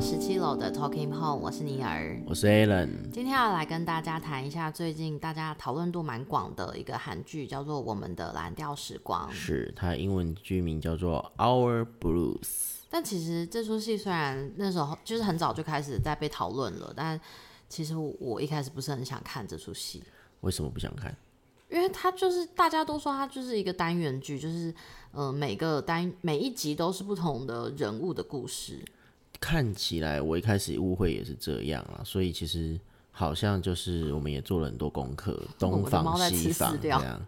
十七楼的 Talking Home，我是尼尔，我是 Alan。今天要来跟大家谈一下最近大家讨论度蛮广的一个韩剧，叫做《我们的蓝调时光》。是它英文剧名叫做《Our Blues》。但其实这出戏虽然那时候就是很早就开始在被讨论了，但其实我一开始不是很想看这出戏。为什么不想看？因为它就是大家都说它就是一个单元剧，就是呃每个单每一集都是不同的人物的故事。看起来我一开始误会也是这样啊，所以其实好像就是我们也做了很多功课，东方西方这样。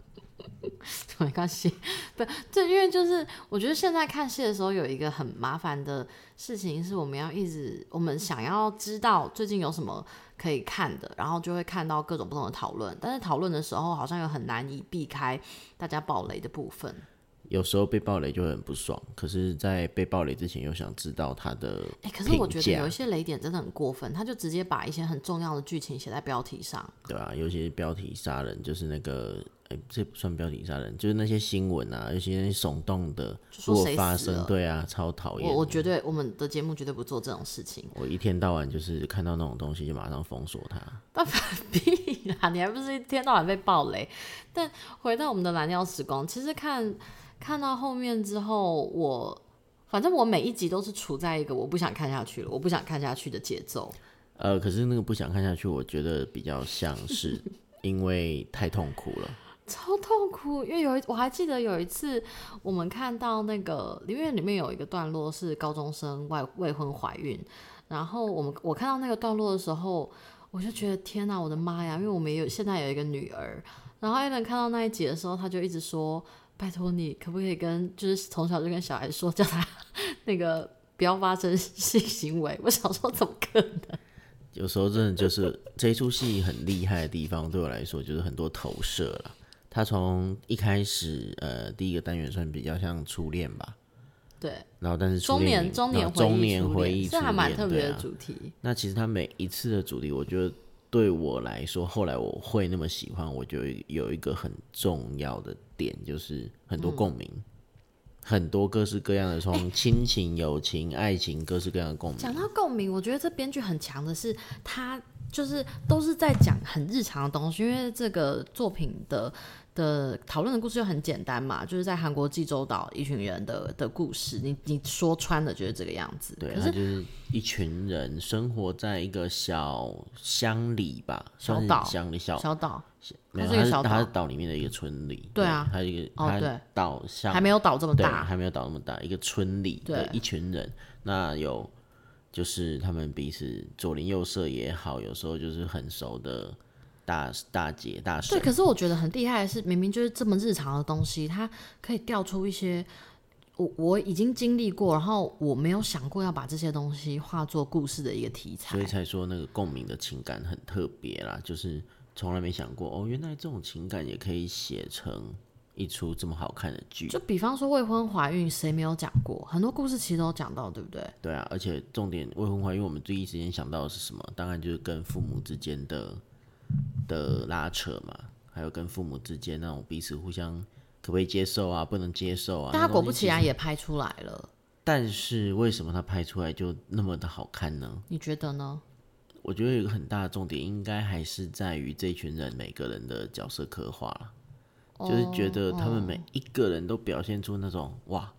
没关系，不，这因为就是我觉得现在看戏的时候有一个很麻烦的事情，是我们要一直我们想要知道最近有什么可以看的，然后就会看到各种不同的讨论，但是讨论的时候好像又很难以避开大家暴雷的部分。有时候被暴雷就很不爽，可是，在被暴雷之前又想知道他的。哎，可是我觉得有一些雷点真的很过分，他就直接把一些很重要的剧情写在标题上。对啊，有些标题杀人，就是那个，哎，这不算标题杀人，就是那些新闻啊，有些耸动的，如果发生，对啊，超讨厌。我我绝对我们的节目绝对不做这种事情。我一天到晚就是看到那种东西就马上封锁它。那 屁啦，你还不是一天到晚被暴雷？但回到我们的蓝调时光，其实看。看到后面之后，我反正我每一集都是处在一个我不想看下去了，我不想看下去的节奏。呃，可是那个不想看下去，我觉得比较像是 因为太痛苦了，超痛苦。因为有一我还记得有一次，我们看到那个里面里面有一个段落是高中生外未婚怀孕，然后我们我看到那个段落的时候，我就觉得天哪，我的妈呀！因为我们有现在有一个女儿，然后艾伦看到那一集的时候，他就一直说。拜托你，可不可以跟就是从小就跟小孩说，叫他 那个不要发生性行为？我想说，怎么可能？有时候真的就是这一出戏很厉害的地方，对我来说就是很多投射了。他从一开始，呃，第一个单元算比较像初恋吧，对。然后，但是中年中年中年回忆，这还蛮特别的主题。那其实他每一次的主题，我觉得。对我来说，后来我会那么喜欢，我就有一个很重要的点，就是很多共鸣，很多各式各样的，从亲情、友情、爱情，各式各样的共鸣。讲到共鸣，我觉得这编剧很强的是，他就是都是在讲很日常的东西，因为这个作品的。的讨论的故事就很简单嘛，就是在韩国济州岛一群人的的故事，你你说穿了就是这个样子。对，就是一群人生活在一个小乡里吧，小岛乡里小小岛，没有，它是它是岛里面的一个村里。对啊，它一个哦对，岛上还没有岛这么大，还没有岛那么大，一个村里的一群人，那有就是他们彼此左邻右舍也好，有时候就是很熟的。大大姐大婶，对，可是我觉得很厉害的是，明明就是这么日常的东西，它可以调出一些我我已经经历过，然后我没有想过要把这些东西化作故事的一个题材，所以才说那个共鸣的情感很特别啦，就是从来没想过哦，原来这种情感也可以写成一出这么好看的剧。就比方说未婚怀孕，谁没有讲过？很多故事其实都讲到，对不对？对啊，而且重点未婚怀孕，我们第一时间想到的是什么？当然就是跟父母之间的。的拉扯嘛，还有跟父母之间那种彼此互相可不可以接受啊，不能接受啊。但他果不其然也拍出来了。但是为什么他拍出来就那么的好看呢？你觉得呢？我觉得有一个很大的重点，应该还是在于这群人每个人的角色刻画了，就是觉得他们每一个人都表现出那种哇，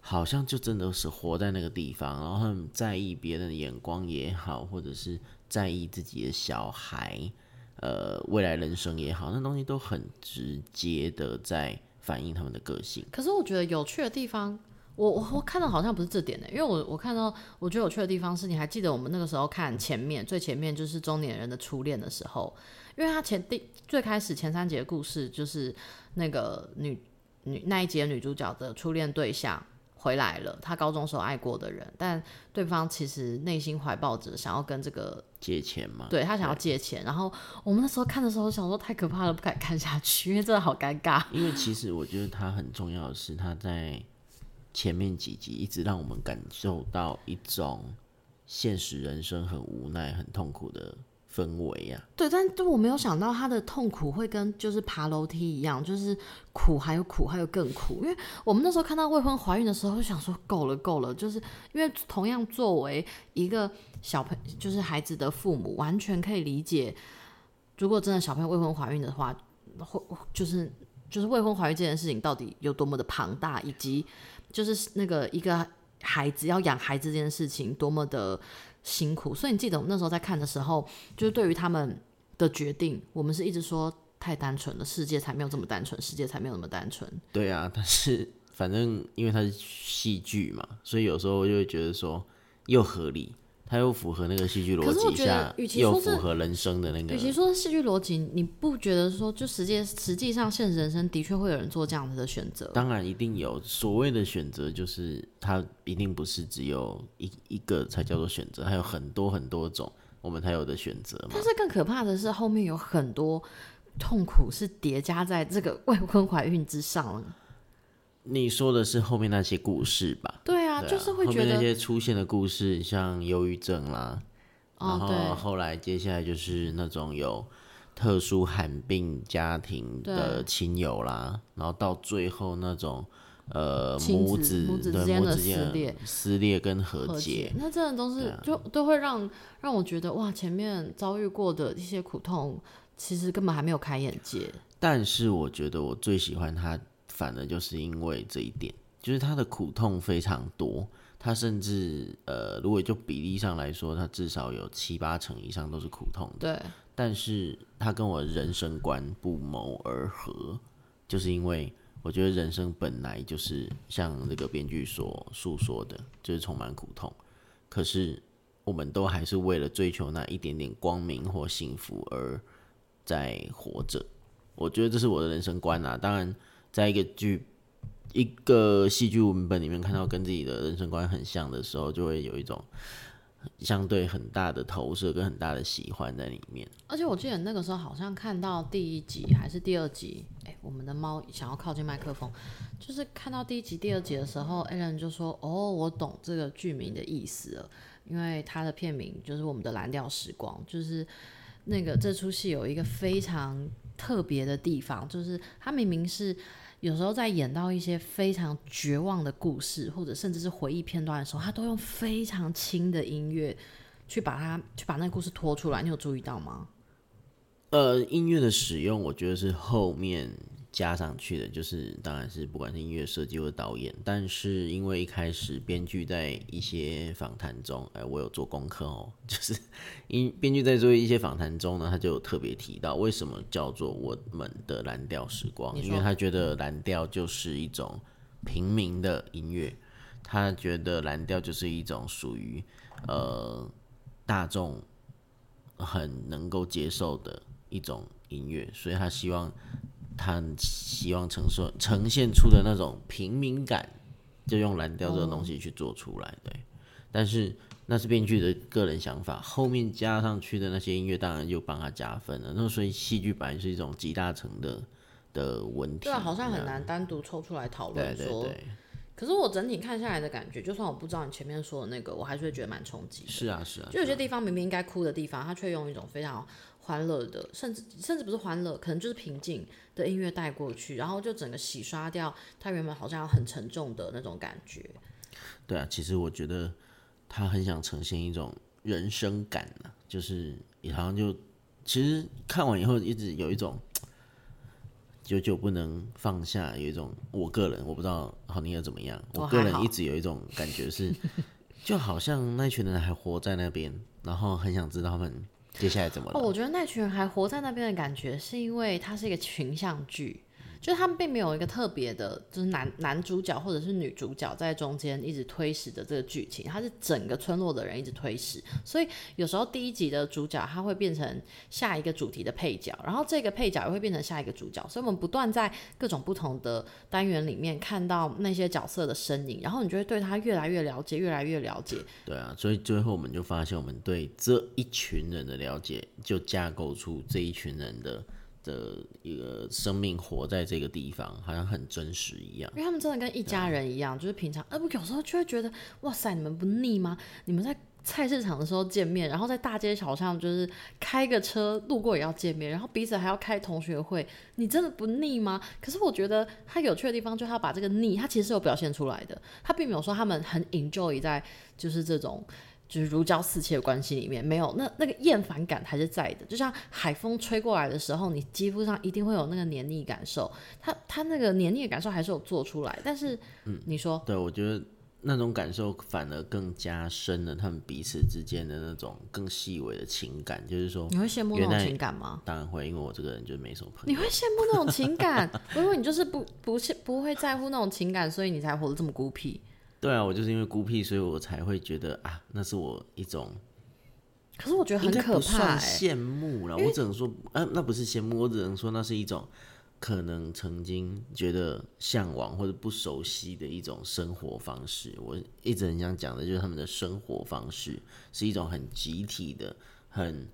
好像就真的是活在那个地方，然后他们在意别人的眼光也好，或者是在意自己的小孩。呃，未来人生也好，那东西都很直接的在反映他们的个性。可是我觉得有趣的地方，我我我看到好像不是这点的，因为我我看到我觉得有趣的地方是，你还记得我们那个时候看前面最前面就是中年人的初恋的时候，因为他前第最开始前三节故事就是那个女女那一节女主角的初恋对象。回来了，他高中时候爱过的人，但对方其实内心怀抱着想要跟这个借钱嘛？对他想要借钱，然后我们那时候看的时候想说太可怕了，不敢看下去，因为真的好尴尬。因为其实我觉得他很重要的是，他在前面几集一直让我们感受到一种现实人生很无奈、很痛苦的氛围呀、对，但对我没有想到他的痛苦会跟就是爬楼梯一样，就是苦还有苦还有更苦。因为我们那时候看到未婚怀孕的时候，就想说够了够了，就是因为同样作为一个小朋就是孩子的父母，完全可以理解，如果真的小朋友未婚怀孕的话，会就是就是未婚怀孕这件事情到底有多么的庞大，以及就是那个一个孩子要养孩子这件事情多么的辛苦。所以你记得我们那时候在看的时候，就是对于他们的决定，我们是一直说太单纯了，世界才没有这么单纯，世界才没有那么单纯。对啊，但是反正因为它是戏剧嘛，所以有时候就会觉得说又合理，它又符合那个戏剧逻可是我觉得辑下，与其又说是符合人生的那个与。其说是戏剧逻辑，你不觉得说就实际实际上现实人生的确会有人做这样子的选择？当然一定有所谓的选择，就是它一定不是只有一一个才叫做选择，还有很多很多种我们才有的选择嘛但。是更可怕的是，后面有很多痛苦是叠加在这个未婚怀孕之上了。你说的是后面那些故事吧？对啊，对啊就是会觉得那些出现的故事，像忧郁症啦，然哦，后，后来接下来就是那种有特殊罕病家庭的亲友啦，然后到最后那种呃亲母子母子之间的撕裂撕裂跟和和解解，，那真的都是、啊就都会让让我觉得哇，前面遭遇过的一些苦痛，其实根本还没有开眼界。但是我觉得我最喜欢他，反而就是因为这一点，就是他的苦痛非常多，他甚至呃，如果就比例上来说，他至少有七八成以上都是苦痛的。对，但是他跟我人生观不谋而合，就是因为我觉得人生本来就是像这个编剧所诉说的，就是充满苦痛。可是我们都还是为了追求那一点点光明或幸福而在活着。我觉得这是我的人生观啊。当然，在一个剧、一个戏剧文本里面看到跟自己的人生观很像的时候，就会有一种相对很大的投射跟很大的喜欢在里面。而且我记得那个时候好像看到第一集还是第二集，哎、我们的猫想要靠近麦克风，就是看到第一集、第二集的时候，Alan 就说：“哦，我懂这个剧名的意思了，因为它的片名就是我们的蓝调时光，就是那个这出戏有一个非常特别的地方，就是它明明是。”有时候在演到一些非常绝望的故事，或者甚至是回忆片段的时候，他都用非常轻的音乐去把它去把那个故事拖出来。你有注意到吗？呃，音乐的使用，我觉得是后面加上去的，就是当然是不管是音乐设计或者导演，但是因为一开始编剧在一些访谈中，哎、我有做功课哦，就是因编剧在做一些访谈中呢，他就有特别提到为什么叫做我们的蓝调时光，因为他觉得蓝调就是一种平民的音乐，他觉得蓝调就是一种属于呃大众很能够接受的一种音乐，所以他希望他希望呈现呈现出的那种平民感，就用蓝调这个东西去做出来，对。但是那是编剧的个人想法，后面加上去的那些音乐，当然就帮他加分了。那所以戏剧本来是一种集大成的的问题，对啊，好像很。难单独抽出来讨论说。对对，可是我整体看下来的感觉，就算我不知道你前面说的那个，我还是会觉得蛮冲击的。是啊是啊，就有些地方明明应该哭的地方，他却用一种非常欢乐的，甚至甚至不是欢乐，可能就是平静的音乐带过去，然后就整个洗刷掉他原本好像很沉重的那种感觉。对啊，其实我觉得他很想呈现一种人生感啊，就是也好像就其实看完以后一直有一种久久不能放下，有一种我个人我不知道好你要怎么样，我个人一直有一种感觉是，就好像那群人还活在那边，然后很想知道他们接下来怎么了。哦，我觉得那群人还活在那边的感觉，是因为它是一个群像剧，就是他们并没有一个特别的，就是男男主角或者是女主角在中间一直推使的这个剧情，它是整个村落的人一直推使，所以有时候第一集的主角他会变成下一个主题的配角，然后这个配角也会变成下一个主角，所以我们不断在各种不同的单元里面看到那些角色的身影，然后你就会对他越来越了解，越来越了解。对啊，所以最后我们就发现，我们对这一群人的了解，就架构出这一群人的的一个生命活在这个地方，好像很真实一样。因为他们真的跟一家人一样，就是平常，呃，我有时候就会觉得，哇塞，你们不腻吗？你们在菜市场的时候见面，然后在大街小巷就是开个车路过也要见面，然后彼此还要开同学会，你真的不腻吗？可是我觉得他有趣的地方，就是他把这个腻，他其实是有表现出来的，他并没有说他们很 enjoy 在就是这种。就是如胶似漆的关系里面，没有那那个厌烦感还是在的。就像海风吹过来的时候，你肌肤上一定会有那个黏腻感受。它它那个黏腻的感受还是有做出来，但是，嗯，你说，对我觉得那种感受反而更加深了他们彼此之间的那种更细微的情感。就是说，你会羡慕那种情感吗？当然会，因为我这个人就没什么朋友。你会羡慕那种情感？因为你就是不不不会在乎那种情感，所以你才活得这么孤僻。对啊，我就是因为孤僻，所以我才会觉得啊，那是我一种。可是我觉得很可怕，羡慕了。我只能说，啊，那不是羡慕，我只能说那是一种可能曾经觉得向往或者不熟悉的一种生活方式。我一直很想讲的就是他们的生活方式是一种很集体的、很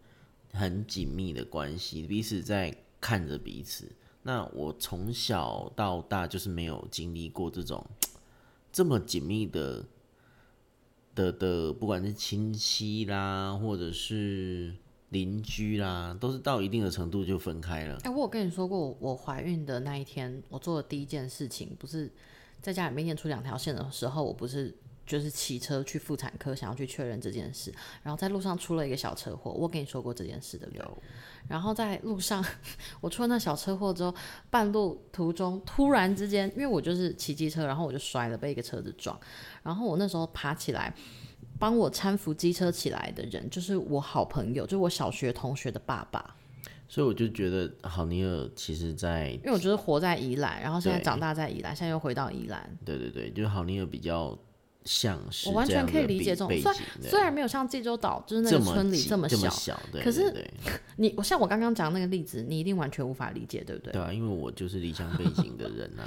很紧密的关系，彼此在看着彼此。那我从小到大就是没有经历过这种。这么紧密的的的，不管是亲戚啦，或者是邻居啦，都是到一定的程度就分开了。哎，我有跟你说过，我怀孕的那一天，我做的第一件事情，不是在家里面验出两条线的时候，我不是。就是骑车去妇产科，想要去确认这件事，然后在路上出了一个小车祸。我跟你说过这件事的，有。然后在路上，我出了那小车祸之后，半路途中突然之间，因为我就是骑机车，然后我就摔了，被一个车子撞。然后我那时候爬起来，帮我搀扶机车起来的人，就是我好朋友，就是我小学同学的爸爸。所以我就觉得，好尼尔其实，在因为我就是活在宜兰，然后现在长大在宜兰，现在又回到宜兰。对对对，就是好尼尔比较。像是我完全可以理解这种，虽然虽然没有像济州岛就是那个村里这么小，可是 你我像我刚刚讲那个例子，你一定完全无法理解，对不对？对啊，因为我就是离乡背景的人啊。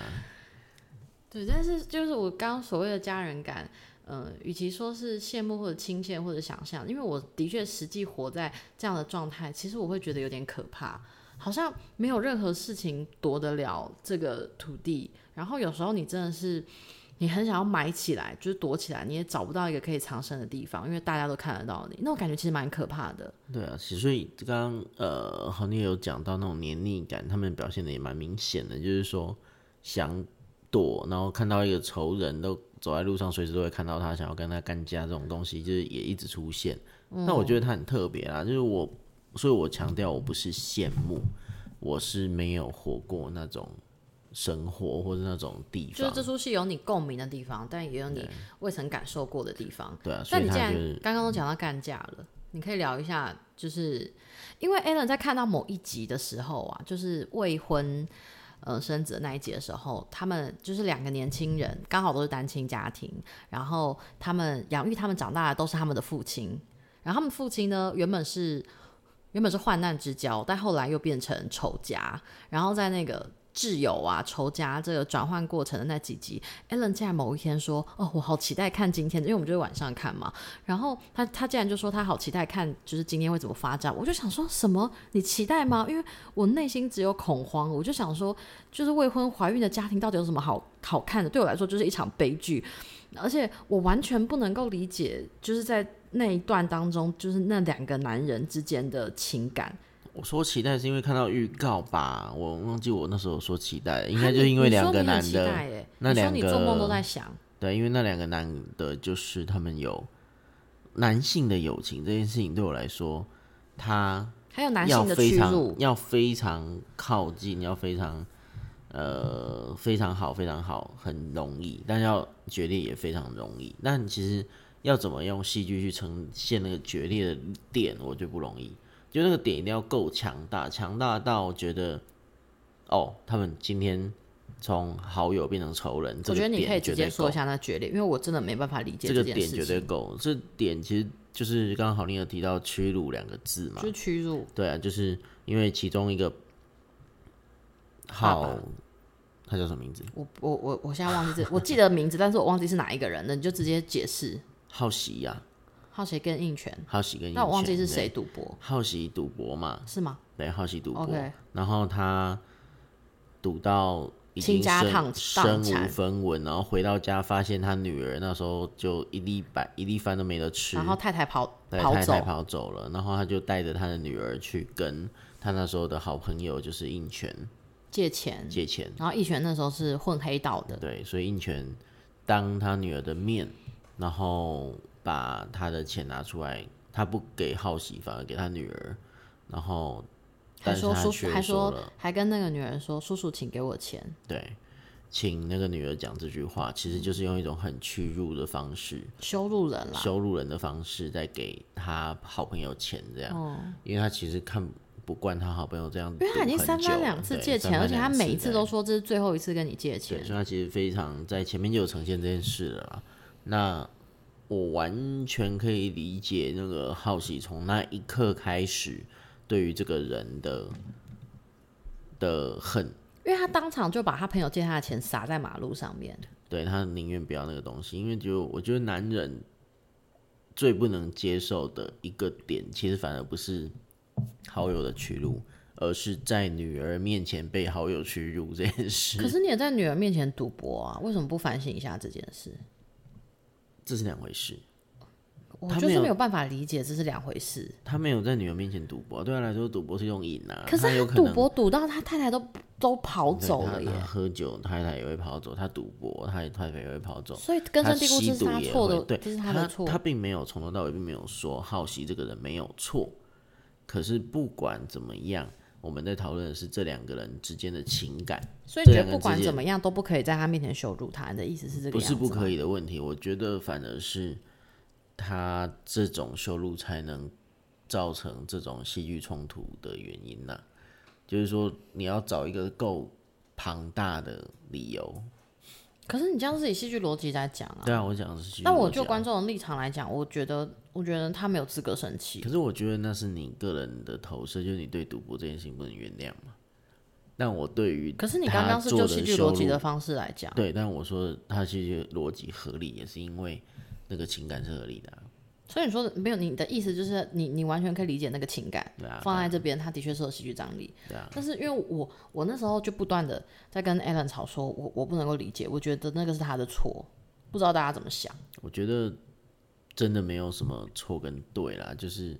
对，但是就是我刚刚所谓的家人感，呃，与其说是羡慕或者亲切或者想象，因为我的确实际活在这样的状态，其实我会觉得有点可怕，好像没有任何事情夺得了这个土地，然后有时候你真的是。你很想要埋起来，就是躲起来，你也找不到一个可以藏身的地方，因为大家都看得到你，那种感觉其实蛮可怕的。对啊，所以刚刚呃，好你有讲到那种黏腻感，他们表现的也蛮明显的，就是说想躲，然后看到一个仇人都走在路上，随时都会看到他，想要跟他干架这种东西，就是也一直出现。那我觉得他很特别啊，就是我，所以我强调我不是羡慕，我是没有活过那种。生活或者那种地方，就是这出戏有你共鸣的地方，但也有你未曾感受过的地方。对啊，但你既然刚刚都讲到干架了，你可以聊一下，就是因为 Alan 在看到某一集的时候啊，就是未婚呃生子的那一集的时候，他们就是两个年轻人，刚好都是单亲家庭，然后他们养育他们长大的都是他们的父亲，然后他们父亲呢原本是原本是患难之交，但后来又变成仇家，然后在那个。挚友啊，仇家这个转换过程的那几集，Ellen 竟然某一天说：“哦，我好期待看今天，因为我们就是晚上看嘛。”然后他他竟然就说他好期待看，就是今天会怎么发展。我就想说什么？你期待吗？因为我内心只有恐慌。我就想说，就是未婚怀孕的家庭到底有什么好好看的？对我来说就是一场悲剧，而且我完全不能够理解，就是在那一段当中，就是那两个男人之间的情感。我说期待是因为看到预告吧，我忘记我那时候说期待，应该就因为两个男的，那两个做梦都在想，对，因为那两个男的，就是他们有男性的友情这件事情，对我来说，他还有男性的屈辱，要非常靠近，要非常呃非常好，非常好，很容易，但要决裂也非常容易。但其实要怎么用戏剧去呈现那个决裂的点，我觉得不容易。就那个点一定要够强大，强大到觉得，哦，他们今天从好友变成仇人。我觉得你可以直接说一下那决裂，因为我真的没办法理解这个点绝对够。这点其实就是刚刚好，你有提到屈辱两个字嘛？就屈辱。对啊，就是因为其中一个好，他叫什么名字？我我我我现在忘记这，我记得名字，但是我忘记是哪一个人了。你就直接解释。好喜呀。好奇跟应权，好奇跟应权，那我忘记是谁赌博。好奇赌博嘛？是吗？对，好奇赌博。然后他赌到已经身倾家荡身无分文，然后回到家发现他女儿那时候就一粒白一粒饭都没得吃，然后太太跑对跑走。太太，跑走了，然后他就带着他的女儿去跟他那时候的好朋友就是应权借钱，借钱，然后义璇那时候是混黑道的，对，所以应权当他女儿的面，然后把他的钱拿出来，他不给浩喜，反而给他女儿，然后还说叔叔但是他却还说了，还跟那个女人说，叔叔请给我钱，对，请那个女儿讲这句话，其实就是用一种很屈辱的方式，羞辱人啦。羞辱人的方式，在给他好朋友钱，这样，哦，因为他其实看不惯他好朋友这样赌很久了，因为他已经三番两次借钱，而且他每一次都说这是最后一次跟你借对，钱。所以他其实非常在前面就有呈现这件事了。那我完全可以理解那个好奇从那一刻开始对于这个人的的恨，因为他当场就把他朋友借他的钱撒在马路上面，对他宁愿不要那个东西，因为就我觉得男人最不能接受的一个点，其实反而不是好友的屈辱，而是在女儿面前被好友屈辱这件事。可是你也在女儿面前赌博啊，为什么不反省一下这件事？这是两回事。我就是他没有办法理解这是两回事。他没有在女儿面前赌博，对他来说，赌博是一种瘾啊。可是他他有可能赌博赌到他太太都都跑走了耶，喝酒，太太也会跑走；他赌博，他太太也会跑走。所以根深蒂固这是他错的，会对，这是他的错。他并没有从头到尾并没有说好奇这个人没有错，可是不管怎么样，我们在讨论的是这两个人之间的情感，所以你觉得不管怎么样都不可以在他面前羞辱他？你的意思是这个不是不可以的问题。我觉得反而是他这种羞辱才能造成这种戏剧冲突的原因呐、就是说，你要找一个够庞大的理由。可是你这样是以戏剧逻辑在讲啊。对啊，我讲的是戏剧那我就观众的立场来讲，我觉得，我觉得他没有资格生气可。是我觉得那是你个人的投射，就是你对赌博这件事情不能原谅嘛。但我对于可是你刚刚是就戏剧逻辑的方式来讲，对，但我说他戏剧逻辑合理，也是因为那个情感是合理的、啊。所以你说的没有你的意思就是你你完全可以理解那个情感对啊，放在这边，它的确是有戏剧张力。对啊，但是因为我我那时候就不断的在跟 Alan 吵说，我我不能够理解，我觉得那个是他的错，不知道大家怎么想。我觉得真的没有什么错跟对啦，就是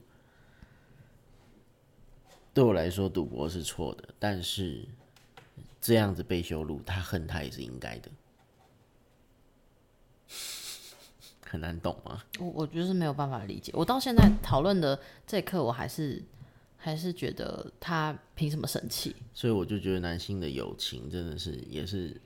对我来说，赌博是错的，但是这样子被羞辱，他恨他也是应该的，很难懂吗？我我就是没有办法理解，我到现在讨论的这一刻，我还是还是觉得他凭什么生气？所以我就觉得男性的友情真的是也是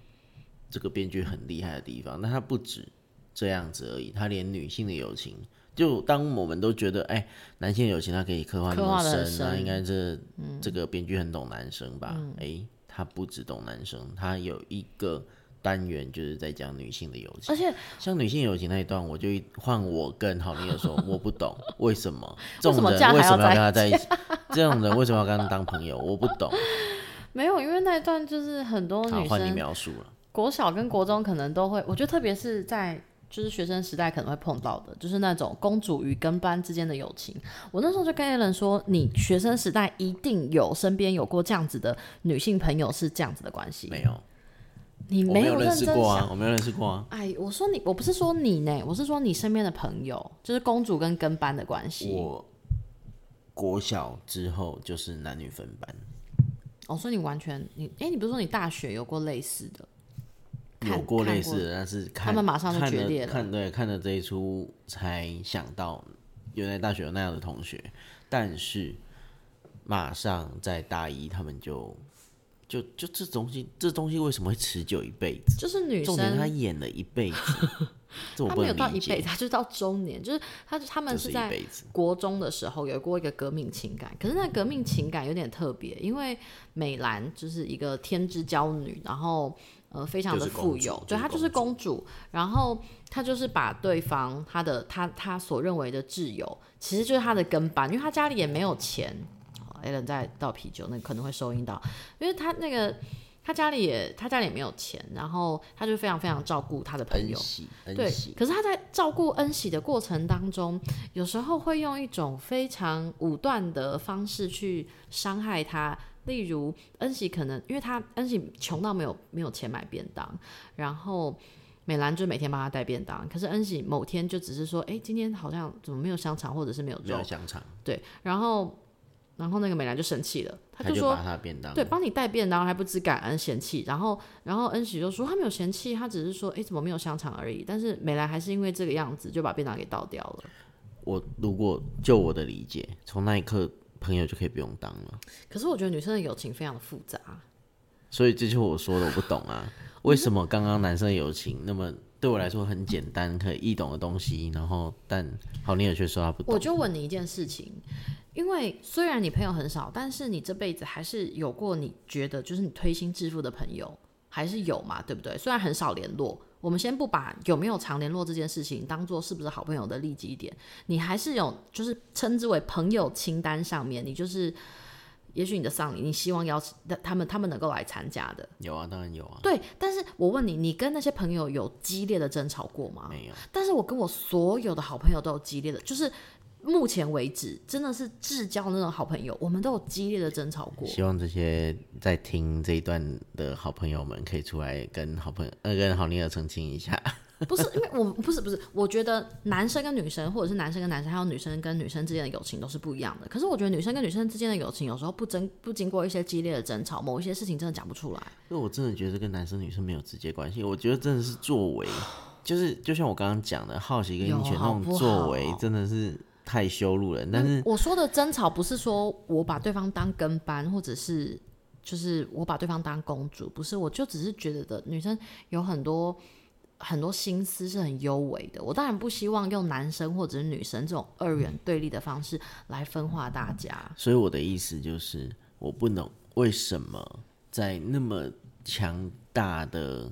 这个编剧很厉害的地方。那他不止这样子而已，他连女性的友情，就当我们都觉得哎、男性的友情他可以刻画那么深，那应该这、这个编剧很懂男生吧？哎、他不只懂男生，他有一个。单元就是在讲女性的友情，而且像女性友情那一段，我就一换我跟好朋友说，我不懂 为什么这种人为什么要跟他在一起，这种人为什么要跟他当朋友，我不懂。没有，因为那一段就是很多好，女换你生描述了。国小跟国中可能都会，我觉得特别是在就是学生时代可能会碰到的，就是那种公主与跟班之间的友情。我那时候就跟 a l 说，你学生时代一定有身边有过这样子的女性朋友，是这样子的关系。没有，你没有认识过啊，我没有认识过啊。哎，我说你，我不是说你呢，我是说你身边的朋友，就是公主跟跟班的关系。我国小之后就是男女分班，哦，所以你完全你，哎，你不是说你大学有过类似的？有过类似的，但是看他们马上就决裂了看对，看了这一出才想到，原来大学有那样的同学，但是马上在大一他们就就就这东西，这东西为什么会持久一辈子？就是女生，演了一辈子，这我她没有到一辈子，，她就到中年，就是她他们是在。国中的时候有过一个革命情感，可是那革命情感有点特别，因为美兰就是一个天之娇女，然后呃非常的富有，对就是她就是公主，然后她就是把对方她的她她所认为的挚友，其实就是她的跟班，因为她家里也没有钱。L n 在倒啤酒，那可能会收音到，因为他那个他家里也他家里也没有钱，然后他就非常非常照顾他的朋友，恩喜，对，，可是他在照顾恩喜的过程当中，有时候会用一种非常武断的方式去伤害他例如恩喜可能因为他恩喜穷到没有没有钱买便当，然后美兰就每天帮他带便当，可是恩喜某天就只是说，哎、今天好像怎么没有香肠或者是没有肉。没有，香肠，对，然后然后那个美兰就生气了，他就说对，帮你带便当还不知感恩嫌弃，然后然后恩喜就说他没有嫌弃，他只是说哎怎么没有香肠而已，但是美兰还是因为这个样子就把便当给倒掉了。我如果就我的理解，从那一刻朋友就可以不用当了。可是我觉得女生的友情非常的复杂，所以这就是我说的，我不懂啊，为什么刚刚男生的友情那么对我来说很简单可以易懂的东西，然后但好你也却说他不懂。我就问你一件事情，因为虽然你朋友很少，但是你这辈子还是有过你觉得就是你推心置腹的朋友，还是有嘛，对不对？虽然很少联络，我们先不把有没有常联络这件事情当做是不是好朋友的利己点，你还是有就是称之为朋友清单上面，你就是也许你的丧礼，你希望邀请他们他们能够来参加的，有啊，当然有啊，对。但是我问你，你跟那些朋友有激烈的争吵过吗？没有，但是我跟我所有的好朋友都有激烈的，就是目前为止真的是至交那种好朋友，我们都有激烈的争吵过。希望这些在听这一段的好朋友们可以出来跟好朋友呃跟好尼尔澄清一下。不是因为我不是不是，我觉得男生跟女生，或者是男生跟男生，还有女生跟女生之间的友情都是不一样的。可是我觉得女生跟女生之间的友情，有时候不争不经过一些激烈的争吵，某一些事情真的讲不出来。因为我真的觉得跟男生女生没有直接关系，我觉得真的是作为，就是就像我刚刚讲的，好奇跟有鹰犬那种作为真的是太羞辱了。但是我说的争吵不是说我把对方当跟班，或者是就是我把对方当公主，不是，我就只是觉得的女生有很多很多心思是很优微的。我当然不希望用男生或者是女生这种二元对立的方式来分化大家。所以我的意思就是，我不能为什么在那么强大的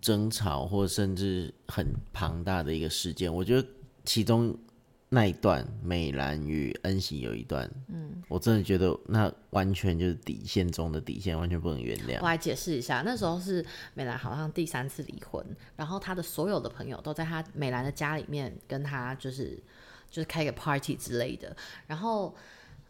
争吵，或甚至很庞大的一个事件，我觉得其中那一段美兰与恩喜有一段，嗯，我真的觉得那完全就是底线中的底线，完全不能原谅我。来解释一下，那时候是美兰好像第三次离婚，然后她的所有的朋友都在她美兰的家里面跟她就是就是开个 party 之类的，然后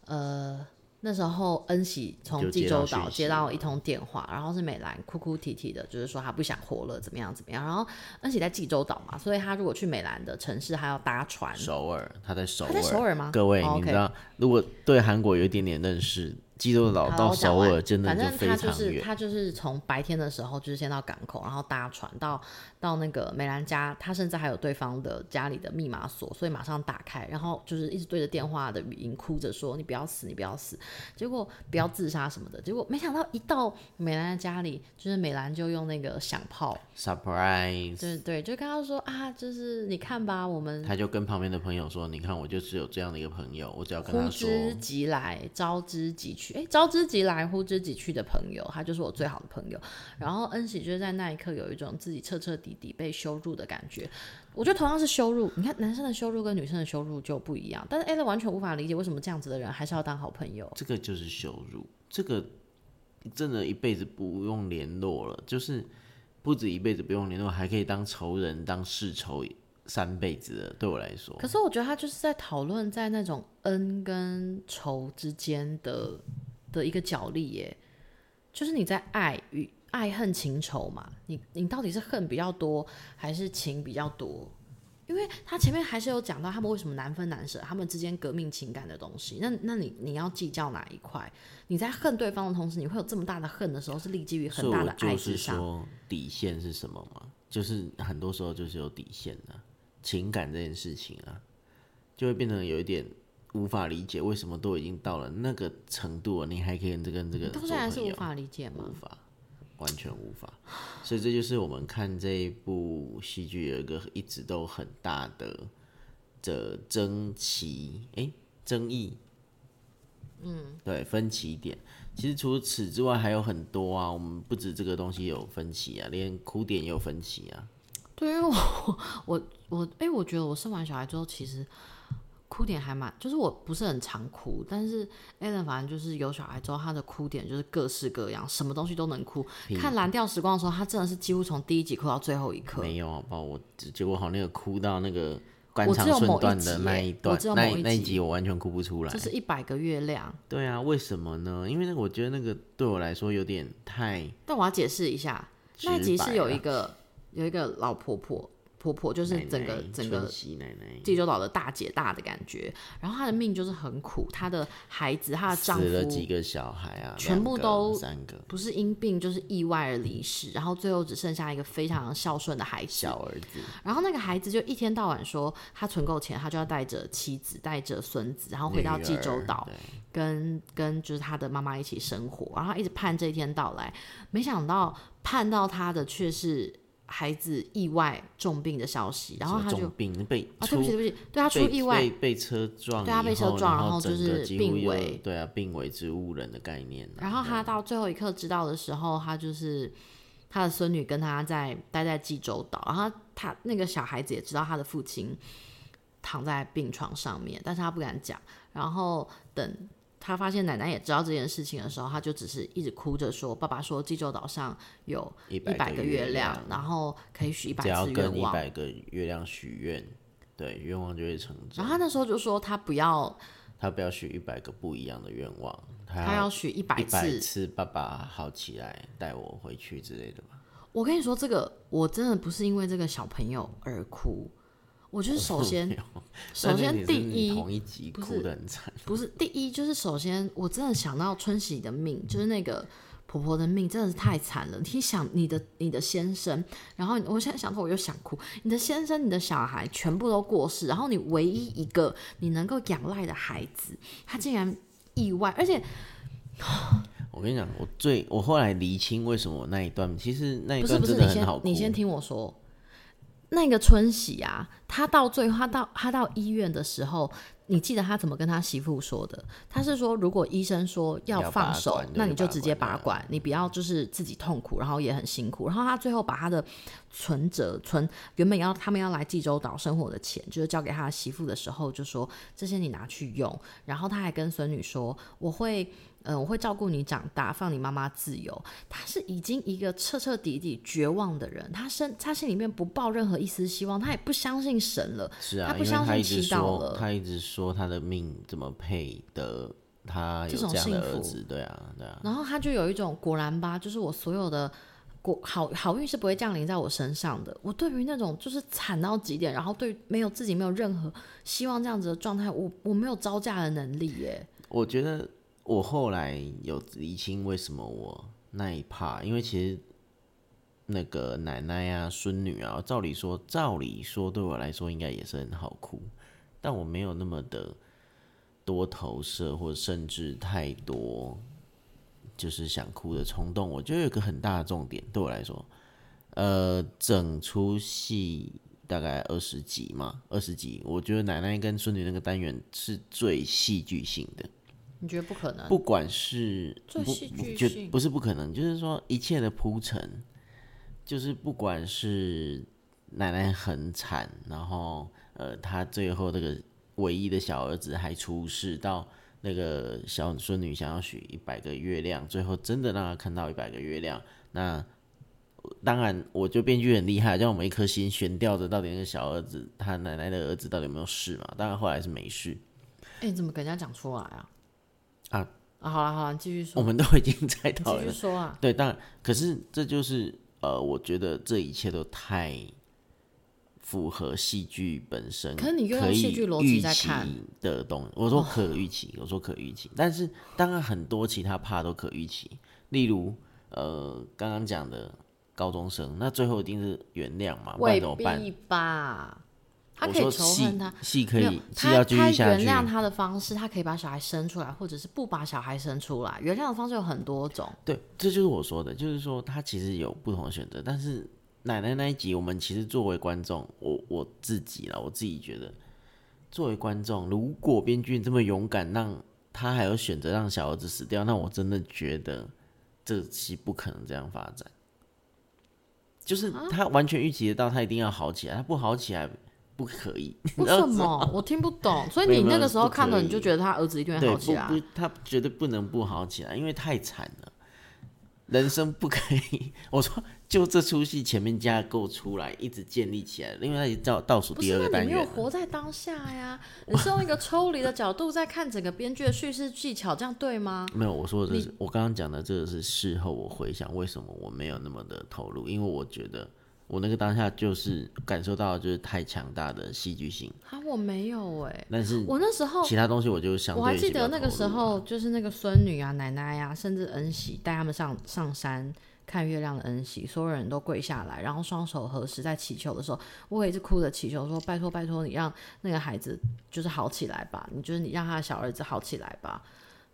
呃那时候恩喜从就济州岛接到一通电话，然后是美兰哭哭啼啼的，就是说她不想活了，怎么样怎么样，然后恩喜在济州岛嘛，所以她如果去美兰的城市，还要搭船。首尔，他在首她在首尔吗？各位，哦你知道，如果对韩国有一点点认识，济州岛到首尔真的反正非他就是常远。他就是从白天的时候，就是先到港口，然后搭船到到那个美兰家，他甚至还有对方的家里的密码锁，所以马上打开，然后就是一直对着电话的语音哭着说：“你不要死，你不要死。”结果不要自杀什么的。结果没想到一到美兰的家里，就是美兰就用那个响炮，surprise，对对，就跟他说啊，就是你看吧，我们他就跟旁边的朋友说：“你看，我就只有这样的一个朋友，我只要跟他说，呼之即来，招之即去。哎，招之即来，呼之即去的朋友，他就是我最好的朋友。然后恩喜就是在那一刻有一种自己彻彻底底被羞辱的感觉。我觉得同样是羞辱，你看男生的羞辱跟女生的羞辱就不一样。但是 a 完全无法理解为什么这样子的人还是要当好朋友。这个就是羞辱，这个真的一辈子不用联络了，就是不止一辈子不用联络，还可以当仇人、当世仇三辈子的。对我来说，可是我觉得他就是在讨论在那种恩跟仇之间的的一个角力耶，就是你在爱与爱恨情仇嘛，你你到底是恨比较多还是情比较多？因为他前面还是有讲到他们为什么难分难舍，他们之间革命情感的东西。那那你你要计较哪一块？你在恨对方的同时，你会有这么大的恨的时候，是立基于很大的爱就是之上。说底线是什么吗？就是很多时候就是有底线的、情感这件事情啊，就会变成有一点无法理解，为什么都已经到了那个程度了，你还可以跟这跟这个人到做朋友？现在是无法理解吗无？法，完全无法。所以这就是我们看这一部戏剧有一个一直都很大的的争奇，诶，争议，嗯，对，分歧点。其实除此之外还有很多啊，我们不止这个东西有分歧啊，连哭点也有分歧啊。对，因为我我我，哎、我觉得我生完小孩之后，其实哭点还蛮，就是我不是很常哭，但是 Alan 反正就是有小孩之后，他的哭点就是各式各样，什么东西都能哭。看《蓝调时光》的时候，他真的是几乎从第一集哭到最后一刻。没有，好不好？我结果好那个哭到那个肝肠我只有某一寸断的那一段那一集我完全哭不出来这。是一百个月亮。对啊，为什么呢？因为那个我觉得那个对我来说有点太但我要解释一下，那一集是有一个有一个老婆婆，婆婆就是整个奶整个济州岛的大姐大的感觉。然后她的命就是很苦，她的孩子，她的丈死了几夫个小孩啊，全部都三个不是因病就是意外而离世，然后最后只剩下一个非常孝顺的孩子。小儿子，然后那个孩子就一天到晚说他存够钱，他就要带着妻子、带着孙子，然后回到济州岛，跟跟就是他的妈妈一起生活，然后一直盼这一天到来，没想到盼到他的却是孩子意外重病的消息，然后他就重病？被啊，对不起对不起，对他出意外。被，被车撞，对他被车撞然然后就是病危。对啊，病危植物人的概念啊、然后他到最后一刻知道的时候，他就是他的孙女跟他在待在济州岛，然后他那个小孩子也知道他的父亲躺在病床上面，但是他不敢讲。然后等他发现奶奶也知道这件事情的时候，他就只是一直哭着说：“爸爸说济州岛上有一一百个月月亮，然后可以许一百次愿望。”跟一百个月亮许愿，对，愿望就会成真然后。他那时候就说他不要，他不要许一百个不一样的愿望，他他要许一百一百次。次爸爸好起来带我回去之类的吧。我跟你说，这个我真的不是因为这个小朋友而哭，我就是首先，首先第一同一集不是哭的很惨，不是第一，就是首先我真的想到春喜的命，就是那个婆婆的命真的是太惨了。你想你的你的先生，然后我现在想到我又想哭，你的先生、你的小孩全部都过世，然后你唯一一个你能够仰赖的孩子，他竟然意外，而且我跟你讲，我最我后来厘清为什么我那一段，其实那一不是不是，你先很好。你先听我说，那个春喜啊，他到最后，他到他到医院的时候，你记得他怎么跟他媳妇说的？他是说，如果医生说要放手管，那你就直接拔管，你不要就是自己痛苦，然后也很辛苦。然后他最后把他的存折存原本要他们要来济州岛生活的钱，就是交给他的媳妇的时候，就说这些你拿去用。然后他还跟孙女说，我会。嗯，我会照顾你长大，放你妈妈自由。他是已经一个彻彻底底绝望的人，他身他心里面不抱任何一丝希望，他也不相信神了。是啊，他不相信祈祷，了他一直说他的命怎么配得他有这样的幸福儿子，对啊，对啊，然后他就有一种果然吧，就是我所有的果好好运是不会降临在我身上的。我对于那种就是惨到极点，然后对没有自己没有任何希望这样子的状态，我我没有招架的能力耶。我觉得我后来有理清为什么我那一趴，因为其实那个奶奶啊、孙女啊，照理说，照理说对我来说应该也是很好哭，但我没有那么的多投射，或者甚至太多就是想哭的冲动。我觉得有个很大的重点对我来说，呃，整出戏大概二十集嘛，二十集，我觉得奶奶跟孙女那个单元是最戏剧性的。你觉得不可能？不管是不最戏剧性不就不是不可能，就是说一切的铺陈，就是不管是奶奶很惨，然后呃，她最后那个唯一的小儿子还出事，到那个小孙女想要许一百个月亮，最后真的让她看到一百个月亮，那。当然，我就编剧很厉害，让我们一颗心悬吊着，到底那个小儿子他奶奶的儿子到底有没有事嘛？当然后来是没事，哎、你怎么跟人家讲出来啊？啊啊，好了好了，你继续说，我们都已经猜你继续到了。说啊。对，当然，可是这就是呃，我觉得这一切都太符合戏剧本身，可是你又用戏剧逻辑在看的东西。我说可预期，我说可预期，但是当然很多其他怕都可预期，例如呃刚刚讲的高中生，那最后一定是原谅嘛，不然未怎么办？必吧？他可以仇恨他，戏可以戏他要继他续下去，原谅他的方式，他可以把小孩生出来，或者是不把小孩生出来。原谅的方式有很多种。对，这就是我说的，就是说他其实有不同的选择，但是奶奶那一集，我们其实作为观众，我我自己啦，我自己觉得，作为观众，如果编剧这么勇敢，让他还有选择让小儿子死掉，那我真的觉得这戏不可能这样发展。就是他完全预期得到，他一定要好起来，他不好起来不可以。为什么？我听不懂。所以你那个时候看了，你就觉得他儿子一定会，好起来他绝对不能不好起来，因为太惨了。人生不可以。我说，就这出戏前面架构出来，一直建立起来，因为它已经倒倒数第二个单元。你没有。活在当下呀，你是用一个抽离的角度在看整个编剧的叙事技巧，这样对吗？没有，我说的是我刚刚讲的这个是事后我回想为什么我没有那么的投入，因为我觉得。我那个当下就是感受到就是太强大的戏剧性啊，我没有哎，但是我那时候其他东西我就想，我还记得那个时候就是那个孙女啊、奶奶呀，甚至恩喜带他们上上山看月亮的恩喜，所有人都跪下来，然后双手合十在祈求的时候，我也是哭着祈求说：“拜托拜托，你让那个孩子就是好起来吧，你就是你让他的小儿子好起来吧。”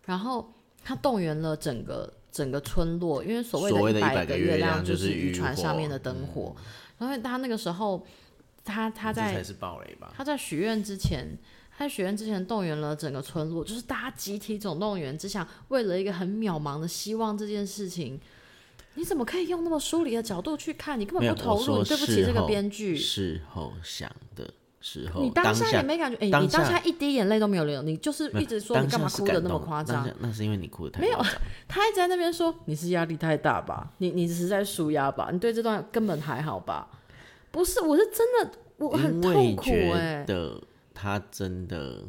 然后他动员了整个。整个村落，因为所谓的一百个月亮就是渔船上面的灯火。然后他那个时候，他他在他在许愿之前，他在许愿之前动员了整个村落，就是大家集体总动员，只想为了一个很渺茫的希望这件事情。你怎么可以用那么疏离的角度去看？你根本不投入，对不起这个编剧。事后想的。时候，你当下也没感觉，哎，你当下一滴眼泪都没有流，你就是 一直说你干嘛哭的那么夸张？那是因为你哭的太没有，他一直在那边说你是压力太大吧，你你是在舒压吧，你对这段根本还好吧？不是，我是真的，我很痛苦哎。的，他真的，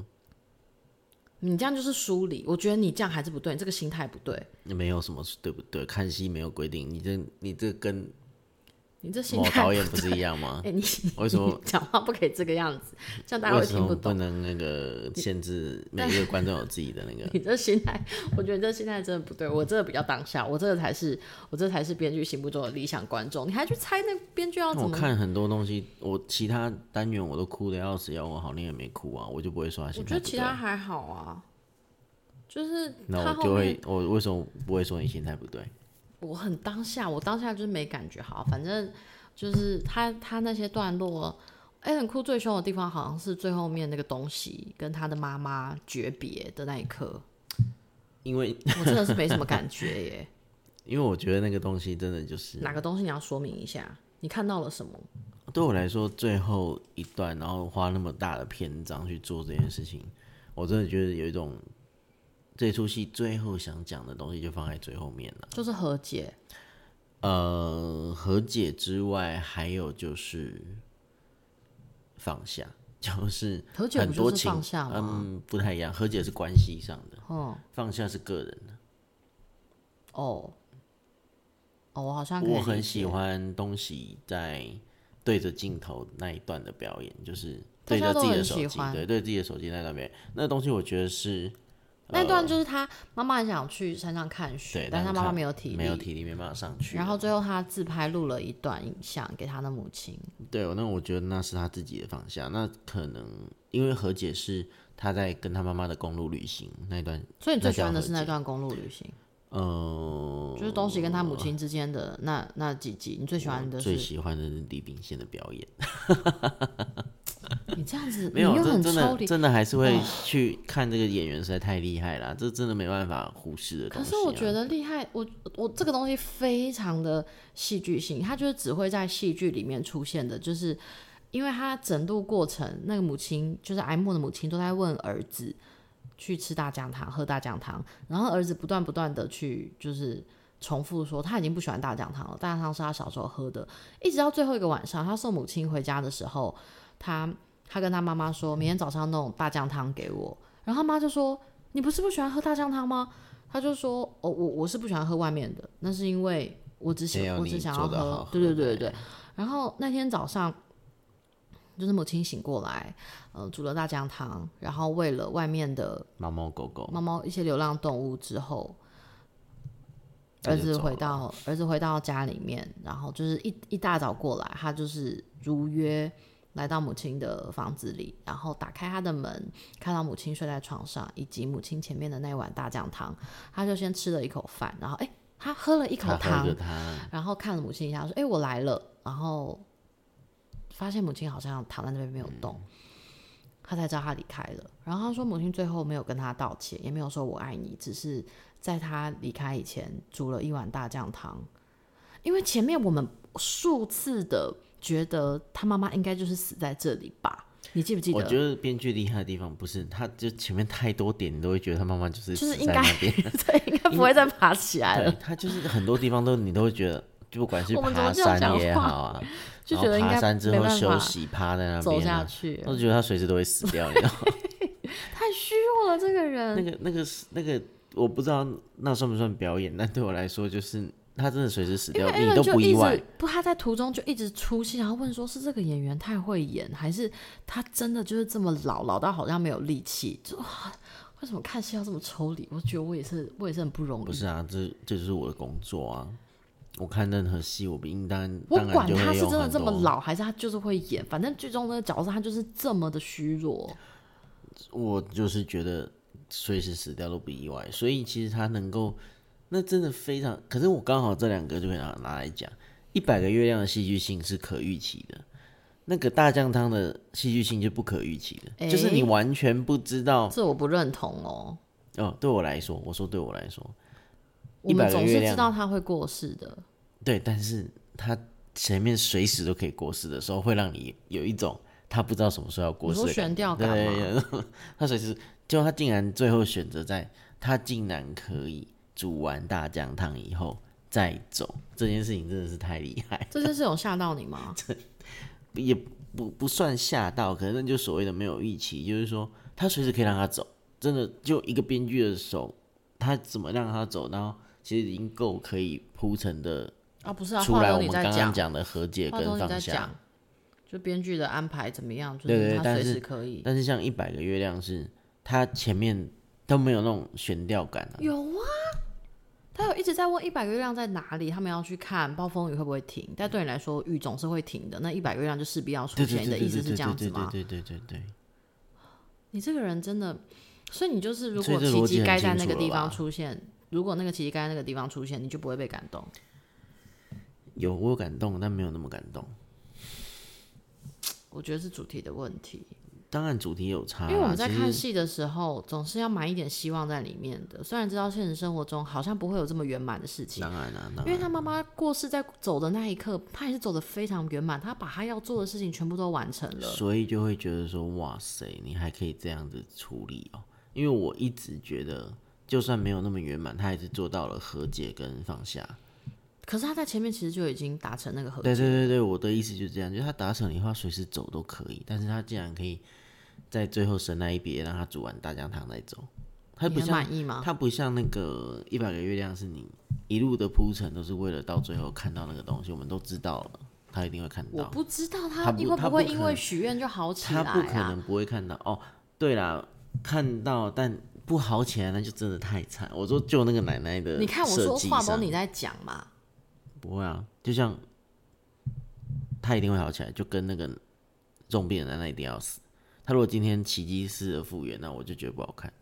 你这样就是梳理，我觉得你这样还是不对，你这个心态不对。没有什么对不对？看戏没有规定，你这你这跟。你这心态导演不是一样吗？哎，你为什么讲话不可以这个样子？这样大家会听不懂。不能那个限制每一个观众有自己的那个？你这心态，我觉得这心态真的不对。我这个比较当下，我这个才是我这才是编剧心目中的理想观众。你还去猜那编剧要怎么？我看很多东西，我其他单元我都哭的要死要活，好你也没哭啊，我就不会说他心态我觉得其他还好啊，就是那我就会我为什么不会说你心态不对？我很当下，我当下就是没感觉好，反正就是他他那些段落，哎，很哭最凶的地方好像是最后面那个东西跟他的妈妈诀别的那一刻，因为我真的是没什么感觉耶，因为我觉得那个东西真的就是哪个东西你要说明一下，你看到了什么？对我来说，最后一段然后花那么大的篇章去做这件事情，我真的觉得有一种。这出戏最后想讲的东西就放在最后面了，就是和解。呃，和解之外，还有就是放下，就是和解很多情，嗯，不太一样。和解是关系上的，哦，放下是个人的。哦，哦，我好像我很喜欢东西在对着镜头那一段的表演，就是对着自己的手机，对对自己的手机那段表演，那个东西我觉得是。那段就是他妈妈很想去山上看雪，但他妈妈没有体力，没有体力没办法上去。然后最后他自拍录了一段影像给他的母亲。对，那我觉得那是他自己的方向。那可能因为何解是他在跟他妈妈的公路旅行那段，所以你最喜欢的是那段公路旅行？呃，就是东西跟他母亲之间的那那几集，你最喜欢的？最喜欢的是李炳宪的表演。你这样子没有，这真的真的还是会去看这个演员实在太厉害了，这真的没办法忽视的。可是我觉得厉害，我我这个东西非常的戏剧性，它就是只会在戏剧里面出现的，就是因为他整度过程，那个母亲就是艾默的母亲都在问儿子去吃大酱汤、喝大酱汤，然后儿子不断不断的去就是重复说他已经不喜欢大酱汤了，大酱汤是他小时候喝的，一直到最后一个晚上，他送母亲回家的时候。他他跟他妈妈说，明天早上弄大酱汤给我。然后他妈就说：“你不是不喜欢喝大酱汤吗？”他就说：“哦，我我是不喜欢喝外面的，那是因为我只想我只想要喝。”对对对对对。然后那天早上，就是母亲醒过来，呃，煮了大酱汤，然后喂了外面的猫猫狗狗、猫猫一些流浪动物之后，儿子回到儿子回到家里面，然后就是一一大早过来，他就是如约。来到母亲的房子里，然后打开他的门，看到母亲睡在床上，以及母亲前面的那碗大酱汤，他就先吃了一口饭，然后哎，他喝了一口汤，然后看了母亲一下，说：“哎，我来了。”然后发现母亲好像躺在那边没有动，他才知道他离开了。然后他说，母亲最后没有跟他道歉，也没有说我爱你，只是在他离开以前煮了一碗大酱汤，因为前面我们数次的。觉得他妈妈应该就是死在这里吧？你记不记得？我觉得编剧厉害的地方不是，他就前面太多点，你都会觉得他妈妈就是就是应该死在那边。对，应该不会再爬起来了。他就是很多地方都你都会觉得，就不管是爬山也好啊，就觉得爬山之后休息，趴在那边啊，下去我就觉得他随时都会死掉，你知道吗？太虚弱了，这个人。那个那个那个，我不知道那算不算表演，但对我来说就是他真的随时死掉，你都不意外直。不，他在途中就一直出戏，然后问说是这个演员太会演，还是他真的就是这么老，老到好像没有力气？就，为什么看戏要这么抽离？我觉得我也是，我也是很不容易。不是啊，这这就是我的工作啊。我看任何戏，我不应当我管他是真的这么。老，还是他就是会演，反正剧中那个角色他就是这么的虚弱。我就是觉得随时死掉都不意外，所以其实他能够，那真的非常。可是我刚好这两个就可以拿拿来讲，一百个月亮的戏剧性是可预期的，那个大酱汤的戏剧性就不可预期的，就是你完全不知道。这我不认同哦。哦，对我来说，我说对我来说，我们100个月亮总是知道他会过世的，对，但是他前面随时都可以过世的时候，会让你有一种他不知道什么时候要过世对，他随时，就他竟然最后选择在，他竟然可以煮完大酱汤以后再走，这件事情真的是太厉害，这件事有吓到你吗？这也不不算吓到，可能就所谓的没有预期，就是说他随时可以让他走，真的就一个编剧的手，他怎么让他走，然后其实已经够可以铺成的啊，不是啊，出来，我们刚刚讲，的和解跟放下。，就编剧的安排怎么样，就对对是他随对但是时可以。但是像一百个月亮是，他前面都没有那种悬吊感啊，有啊，他有一直在问一百个月亮在哪里，他们要去看暴风雨会不会停。但对你来说，雨总是会停的，那一百个月亮就势必要出现。你的意思是这样子吗？对对对对对，你这个人真的，所以你就是如果奇迹该在那个地方出现，如果那个奇迹该在那个地方出现，你就不会被感动。有我有感动，但没有那么感动。我觉得是主题的问题，当然主题有差啦，因为我们在看戏的时候，总是要埋一点希望在里面的。虽然知道现实生活中好像不会有这么圆满的事情，当然啦，因为他妈妈过世在走的那一刻，他也是走的非常圆满，他把他要做的事情全部都完成了。所以就会觉得说，哇塞，你还可以这样子处理哦。因为我一直觉得，就算没有那么圆满，他还是做到了和解跟放下。可是他在前面其实就已经达成那个和对解，对对对，我的意思就是这样，就是他达成了以后，随时走都可以，但是他竟然可以在最后神来一笔，让他煮完大酱汤再走。他不像满意吗？他不像那个一百个月亮，是你一路的铺陈都是为了到最后看到那个东西，我们都知道了，他一定会看到。我不知道他不他不会因为许愿就好起来他不可啊。能不会看到哦。对啦，看到但不好起来，那就真的太惨。我说就那个奶奶的你看我说话都上你在讲嘛，不会啊，就像他一定会好起来，就跟那个重病的奶奶一定要死。他如果今天奇迹式的复原，那我就觉得不好看，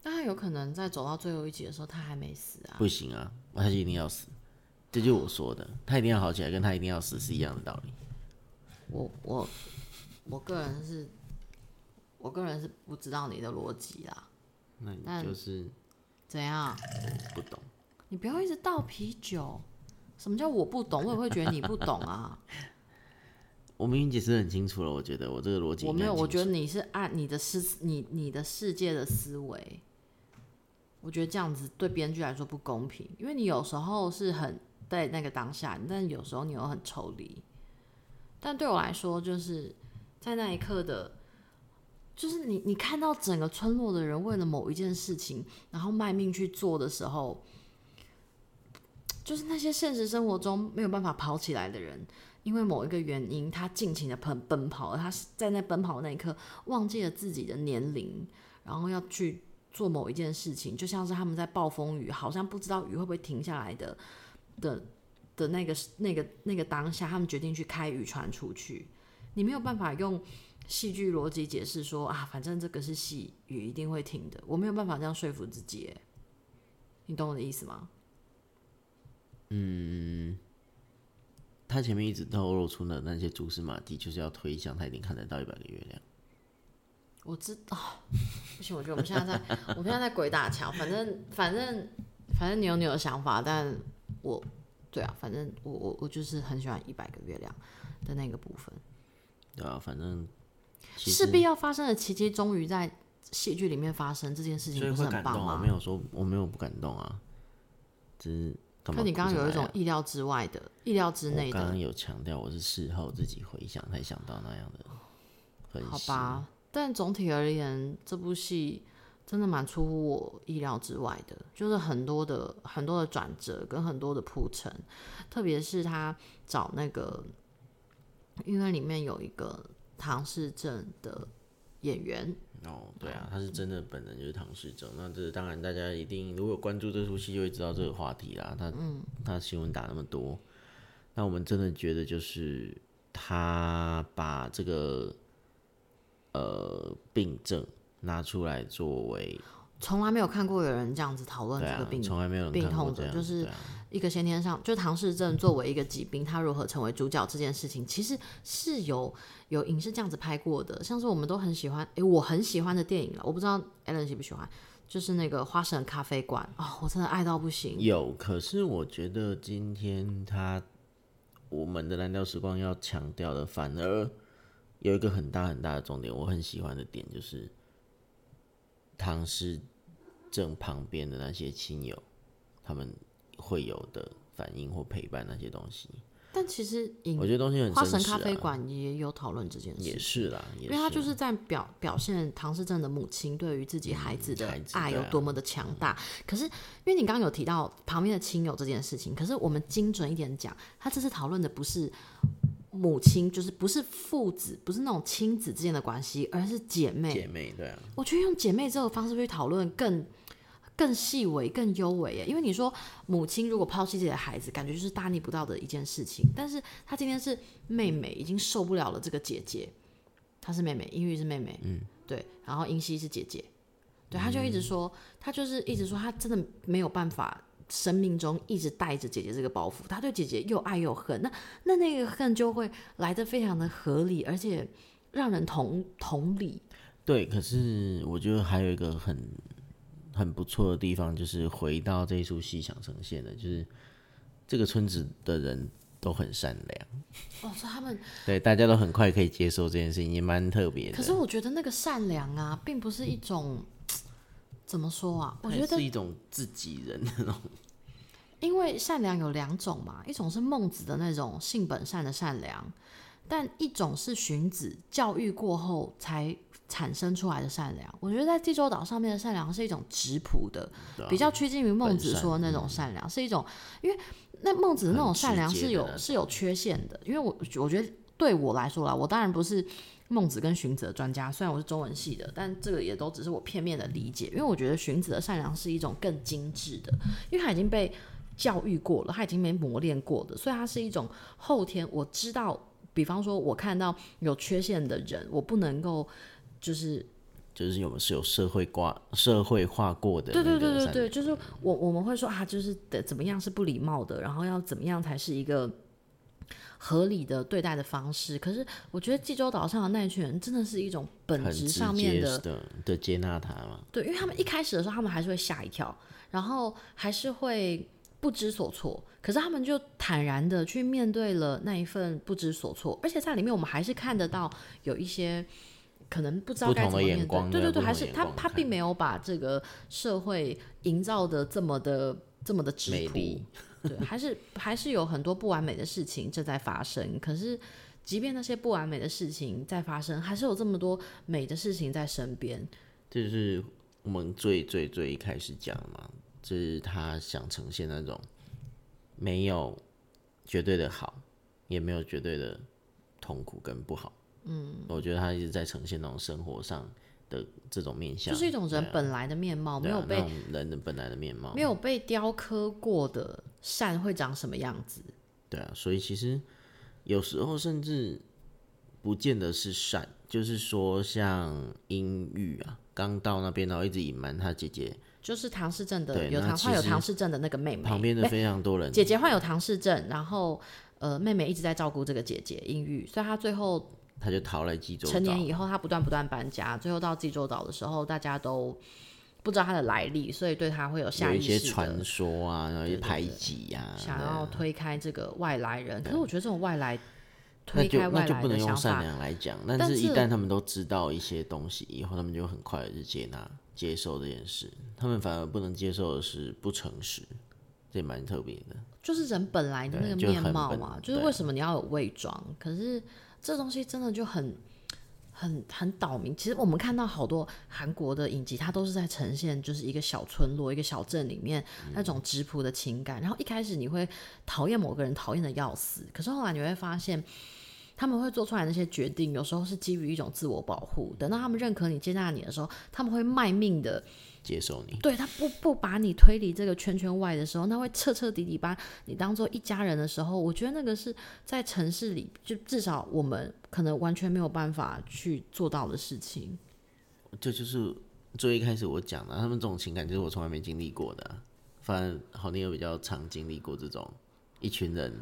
但他有可能在走到最后一集的时候，他还没死啊。不行啊，他就一定要死。这就是我说的，他一定要好起来，跟他一定要死是一样的道理。我我我个人是，我个人是不知道你的逻辑啦。那你就是怎样？不懂。你不要一直倒啤酒。什么叫我不懂？我也会觉得你不懂啊。我明明解释得很清楚了，我觉得我这个逻辑我没有，我觉得你是按你的思你你的世界的思维，我觉得这样子对编剧来说不公平，因为你有时候是很在那个当下，但有时候你又很抽离。但对我来说，就是在那一刻的，就是你你看到整个村落的人为了某一件事情，然后卖命去做的时候，就是那些现实生活中没有办法跑起来的人，因为某一个原因，他尽情的奔奔跑，他是在那奔跑的那一刻忘记了自己的年龄，然后要去做某一件事情，就像是他们在暴风雨，好像不知道雨会不会停下来的的的那个那个那个当下，他们决定去开渔船出去。你没有办法用戏剧逻辑解释说啊，反正这个是戏，雨一定会停的。我没有办法这样说服自己，你懂我的意思吗？嗯他前面一直透露出的那些蛛丝马迹，就是要推向他一定看得到一百个月亮。我知道，不行，我觉得我们现在在，我们现在在鬼打墙。反正反正反正你有你的想法，但我对啊，反正我我我就是很喜欢一百个月亮的那个部分。对啊，反正势必要发生的奇迹，终于在戏剧里面发生，这件事情所以不是会感动啊。我很棒吗没？有说我没有不感动啊，只是可你刚刚有一种意料之外的、意料之内的，我刚刚有强调，我是事后自己回想才想到那样的分析。好吧？但总体而言，这部戏真的蛮出乎我意料之外的，就是很多的很多的转折跟很多的铺陈，特别是他找那个，因为里面有一个唐氏症的演员，哦，对啊，他是真的本人就是唐氏症。那这当然大家一定如果有关注这出戏就会知道这个话题啦。他他新闻打那么多，那我们真的觉得就是他把这个呃病症拿出来作为从来没有看过有人这样子讨论这个病，从来没有人病看过这样子，痛的就是啊一个先天上，就唐氏症作为一个疾病，它如何成为主角这件事情，其实是有有影视这样子拍过的，像是我们都很喜欢，诶，我很喜欢的电影了，我不知道 Alan 喜不喜欢，就是那个《花神咖啡馆》哦，我真的爱到不行。有，可是我觉得今天他我们的蓝调时光要强调的，反而有一个很大很大的重点，我很喜欢的点就是唐诗正旁边的那些亲友，他们会有的反应或陪伴那些东西，但其实影我觉得东西很花神咖啡啊，馆也有讨论这件事也。是啦，也因为他就是在表表现唐氏症的母亲对于自己孩子的爱有多么的强大。可是，因为你刚刚有提到旁边的亲友这件事情，可是我们精准一点讲，他这次讨论的不是母亲，就是不是父子，不是那种亲子之间的关系，而是姐妹。姐妹对啊，我觉得用姐妹这个方式去讨论更更细微、更优微耶。因为你说母亲如果抛弃自己的孩子，感觉就是大逆不道的一件事情。但是她今天是妹妹，已经受不了了这个姐姐，她是妹妹，英玉是妹妹，嗯，对，然后英熙是姐姐，对，她就一直说，她就是一直说，她真的没有办法。生命中一直带着姐姐这个包袱，她对姐姐又爱又恨，那那那个恨就会来的非常的合理，而且让人同同理。对，可是我觉得还有一个很很不错的地方，就是回到这一出戏想呈现的，就是这个村子的人都很善良，哦，所以他们对，大家都很快可以接受这件事情，也蛮特别的。可是我觉得那个善良啊，并不是一种怎么说啊？我觉得是一种自己人的那种，因为善良有两种嘛，一种是孟子的那种性本善的善良，但一种是荀子教育过后才产生出来的善良。我觉得在济州岛上面的善良是一种质朴的，啊比较趋近于孟子说的那种善良，是一种因为那孟子的那种善良是有是有缺陷的，因为我我觉得对我来说啦，我当然不是孟子跟荀子的专家，虽然我是中文系的，但这个也都只是我片面的理解，因为我觉得荀子的善良是一种更精致的，因为他已经被教育过了，他已经被磨练过的，所以它是一种后天我知道。比方说，我看到有缺陷的人，我不能够就是就是有是有社会挂社会化过的对对对对对，就是我我们会说啊，就是得怎么样是不礼貌的，然后要怎么样才是一个合理的对待的方式。可是我觉得济州岛上的那一群人真的是一种本质上面的的的接纳他嘛，对，因为他们一开始的时候，他们还是会吓一跳，然后还是会不知所措。可是他们就坦然的去面对了那一份不知所措，而且在里面我们还是看得到有一些可能不知道该怎么面对。对对对，还是他他并没有把这个社会营造的这么的这么的质朴，对，还是 还是有很多不完美的事情正在发生。可是，即便那些不完美的事情在发生，还是有这么多美的事情在身边。这就是我们最最最一开始讲的嘛，就是他想呈现那种没有绝对的好，也没有绝对的痛苦跟不好。嗯，我觉得他一直在呈现那种生活上的这种面相，就是一种人本来的面貌，没有被、人的本来的面貌。没。有被雕刻过的善会长什么样子？对啊，所以其实有时候甚至不见得是善，就是说像阴郁啊，刚到那边然后一直隐瞒他姐姐，就是唐氏症的有唐患有唐氏症的那个妹妹，旁边的非常多人姐姐患有唐氏症，然后呃妹妹一直在照顾这个姐姐阴郁，所以她最后他就逃来济州岛，成年以后，他不断不断搬家，最后到济州岛的时候，大家都不知道他的来历，所以对他会有下有一些传说啊，然后一些排挤呀、想要推开这个外来人。可是我觉得这种外来那就推开未那就不能用善。良来讲，但但是是一旦他们都知道一些东西以后，他们就很快的就接纳、接受这件事。他们反而不能接受的是不诚实，这也蛮特别的。就是人本来的那个面貌嘛，就是对为什么你要有伪装？可是这东西真的就很。很很岛民，其实我们看到好多韩国的影集，它都是在呈现就是一个小村落、一个小镇里面那种质朴的情感。然后一开始你会讨厌某个人，讨厌的要死，可是后来你会发现，他们会做出来那些决定，有时候是基于一种自我保护。等到他们认可你、接纳你的时候，他们会卖命的接受你，对他不不把你推离这个圈圈外的时候，他会彻彻底底把你当做一家人的时候，我觉得那个是在城市里，就至少我们可能完全没有办法去做到的事情。这就是最一开始我讲的，他们这种情感就是我从来没经历过的。啊、反正好你又比较常经历过这种一群人，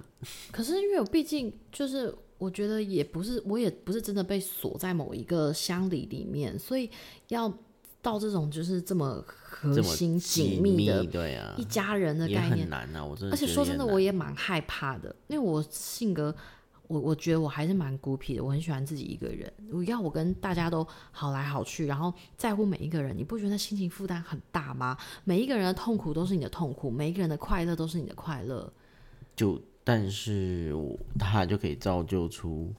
可是因为我毕竟就是，我觉得也不是，我也不是真的被锁在某一个乡里里面，所以要到这种就是这么核心紧密密的对啊一，家人的概念很。难啊。我真的而且说真的，我也蛮害怕的，因为我性格，我我觉得我还是蛮孤僻的，我很喜欢自己一个人。我要我跟大家都好来好去，然后在乎每一个人，你不觉得心情负担很大吗？每一个人的痛苦都是你的痛苦，每一个人的快乐都是你的快乐。就但是我他就可以造就出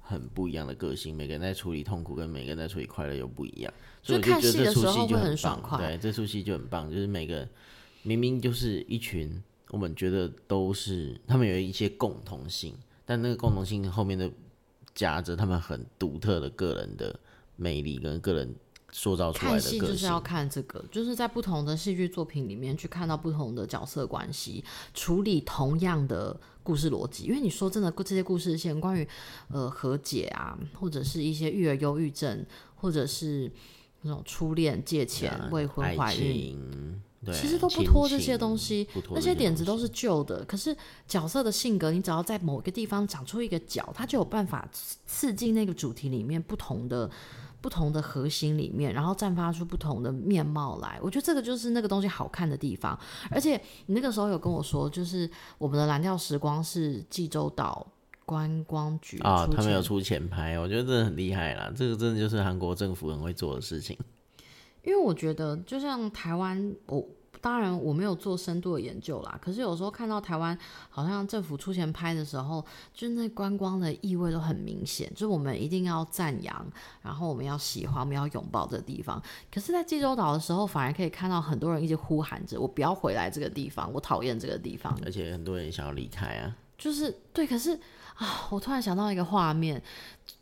很不一样的个性，每个人在处理痛苦跟每个人在处理快乐又不一样，所以就看戏的时候会很爽快对，这出戏就很棒，就是每个明明就是一群我们觉得都是他们有一些共同性，但那个共同性后面的夹着他们很独特的个人的魅力跟个人塑造出来的个戏就是要。看这个，就是在不同的戏剧作品里面去看到不同的角色关系，处理同样的故事逻辑。因为你说真的，这些故事线关于呃和解啊，或者是一些育儿忧郁症，或者是那种初恋借钱、啊未婚怀孕，对，其实都不亲拖这些东西那些点子都是旧的。可是角色的性格，你只要在某个地方长出一个角，它就有办法刺刺进那个主题里面不同的。不同的核心里面，然后绽发出不同的面貌来。我觉得这个就是那个东西好看的地方。而且你那个时候有跟我说，就是我们的蓝调时光是济州岛观光局啊、他们有出钱拍，我觉得真的很厉害啦。这个真的就是韩国政府很会做的事情。因为我觉得，就像台湾，我当然我没有做深度的研究啦，可是有时候看到台湾好像政府出钱拍的时候，就是那观光的意味都很明显，就是我们一定要赞扬，然后我们要喜欢，我们要拥抱这个地方。可是，在济州岛的时候，反而可以看到很多人一直呼喊着：“我不要回来这个地方，我讨厌这个地方。”而且很多人想要离开啊，就是对，可是啊，我突然想到一个画面，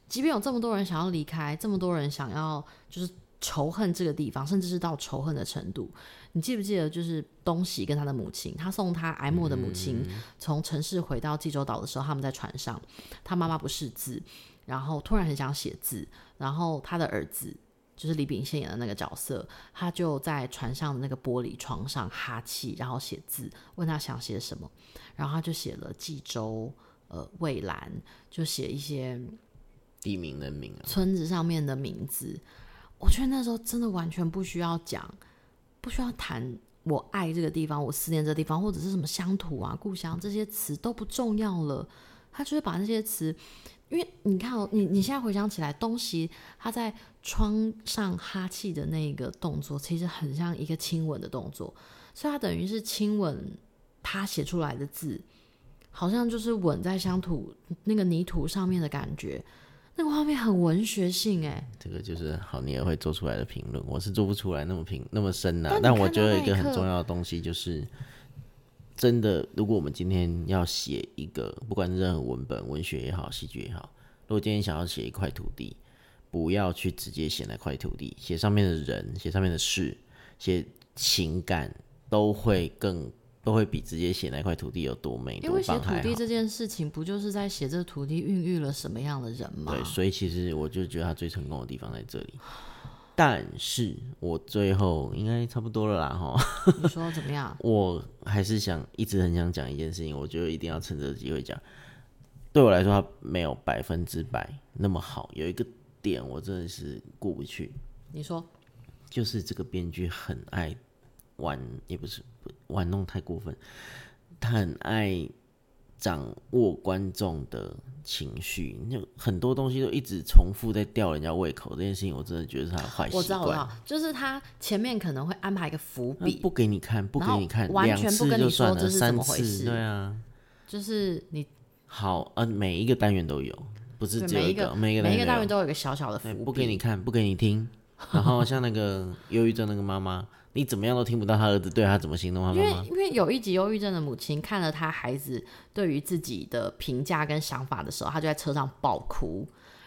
即便有这么多人想要离开，这么多人想要就是仇恨这个地方，甚至是到仇恨的程度，你记不记得就是东喜跟他的母亲，他送他哀莫的母亲从城市回到济州岛的时候，他们在船上，他妈妈不识字，然后突然很想写字，然后他的儿子。就是李秉宪演的那个角色，他就在船上的那个玻璃窗上哈气，然后写字，问他想写什么，然后他就写了济州、呃蔚蓝，就写一些地名人名啊，村子上面的名字。我觉得那时候真的完全不需要讲，不需要谈我爱这个地方，我思念这个地方，或者是什么乡土啊、故乡这些词都不重要了。他就是把那些词，因为你看哦，你你现在回想起来，东西他在窗上哈气的那个动作，其实很像一个亲吻的动作，所以他等于是亲吻他写出来的字，好像就是吻在乡土那个泥土上面的感觉。那个画面很文学性哎，这个就是好你也会做出来的评论，我是做不出来那么评那么深呐、但但我觉得一个很重要的东西就是，真的，如果我们今天要写一个，不管是任何文本、文学也好、戏剧也好，如果今天想要写一块土地，不要去直接写那块土地，写上面的人，写上面的事，写情感，都会更都会比直接写那块土地有多美多因为写土。地这件事情，不就是在写这个土地孕育了什么样的人吗？对，所以其实我就觉得他最成功的地方在这里。但是我最后应该差不多了啦，哈，你说怎么样？我还是想一直很想讲一件事情，我觉得一定要趁这个机会讲。对我来说，它没有百分之百那么好，有一个点我真的是过不去，你说就是这个编剧很爱玩，也不是不玩弄太过分，他很爱掌握观众的情绪，就很多东西都一直重复在吊人家胃口，这件事情我真的觉得是他的坏习惯。我知道，我知道，就是他前面可能会安排一个伏笔，不给你看，不给你看，完全不跟你说这是怎么回事。对啊，就是你好，呃，每一个单元都有，不是只有一个，每一个每一个单元都有一个小小的伏笔，不给你看，不给你听。然后像那个 忧郁症那个妈妈。你怎么样都听不到他儿子对他怎么形容他妈妈？因为因为有一集忧郁症的母亲看了他孩子对于自己的评价跟想法的时候，他就在车上爆哭，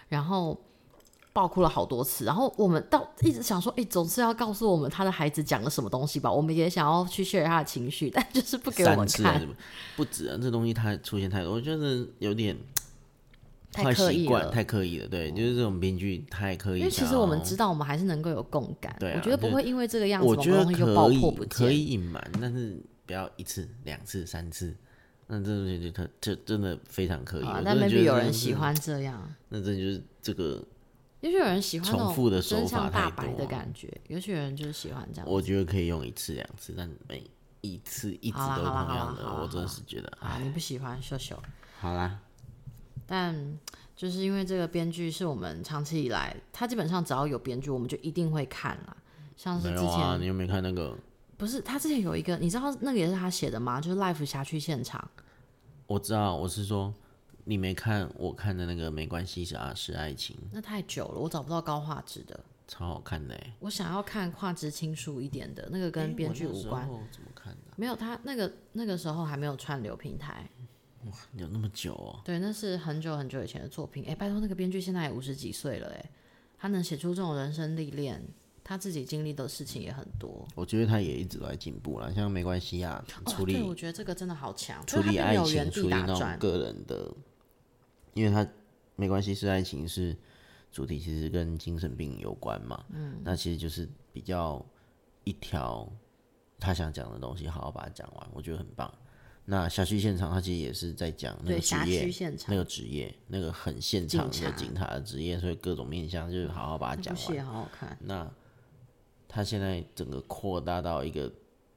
然后爆哭了好多次。然后我们到一直想说，哎，总是要告诉我们他的孩子讲了什么东西吧？我们也想要去 share 他的情绪，但就是不给我们看。不止啊，这东西它出现太多，我觉得有点。太刻意了，太刻意了，对，就是这种编剧太刻意。因为其实我们知道，我们还是能够有共感。对，我觉得不会因为这个样子，我觉得可以可以隐瞒，但是不要一次、两次、三次，那这东西就特这真的非常刻意。但 maybe 有人喜欢这样，那这就是这个。也许有人喜欢重复的手法大白的感觉，也许有些人就是喜欢这样。我觉得可以用一次、两次，但每一次一直都同样的，我真的是觉得啊，你不喜欢秀秀。好啦，但。就是因为这个编剧是我们长期以来，他基本上只要有编剧，我们就一定会看啦。像是之前你有没有看那个？不是，他之前有一个，你知道那个也是他写的吗？就是《Life 辖区现场》。我知道，我是说你没看，我看的那个没关系，是啊，是爱情。那太久了，我找不到高画质的。超好看的我想要看画质清楚一点的那个，跟编剧无关。怎么看的？没有，他那个那个时候还没有串流平台。哇，有那么久哦？对，那是很久很久以前的作品。哎，拜托，那个编剧现在也五十几岁了，哎，他能写出这种人生历练，他自己经历的事情也很多。我觉得他也一直都在进步了，像没关系啊，处理。对，我觉得这个真的好强，处理爱情，处理那种个人的，因为他没关系是爱情是主题，其实跟精神病有关嘛。嗯，那其实就是比较一条他想讲的东西，好好把它讲完，我觉得很棒。那辖区现场，他其实也是在讲那个职业，那个职业，那个很现场的警察的职业，所以各种面向就是好好把它讲完。好好看。那他现在整个扩大到一个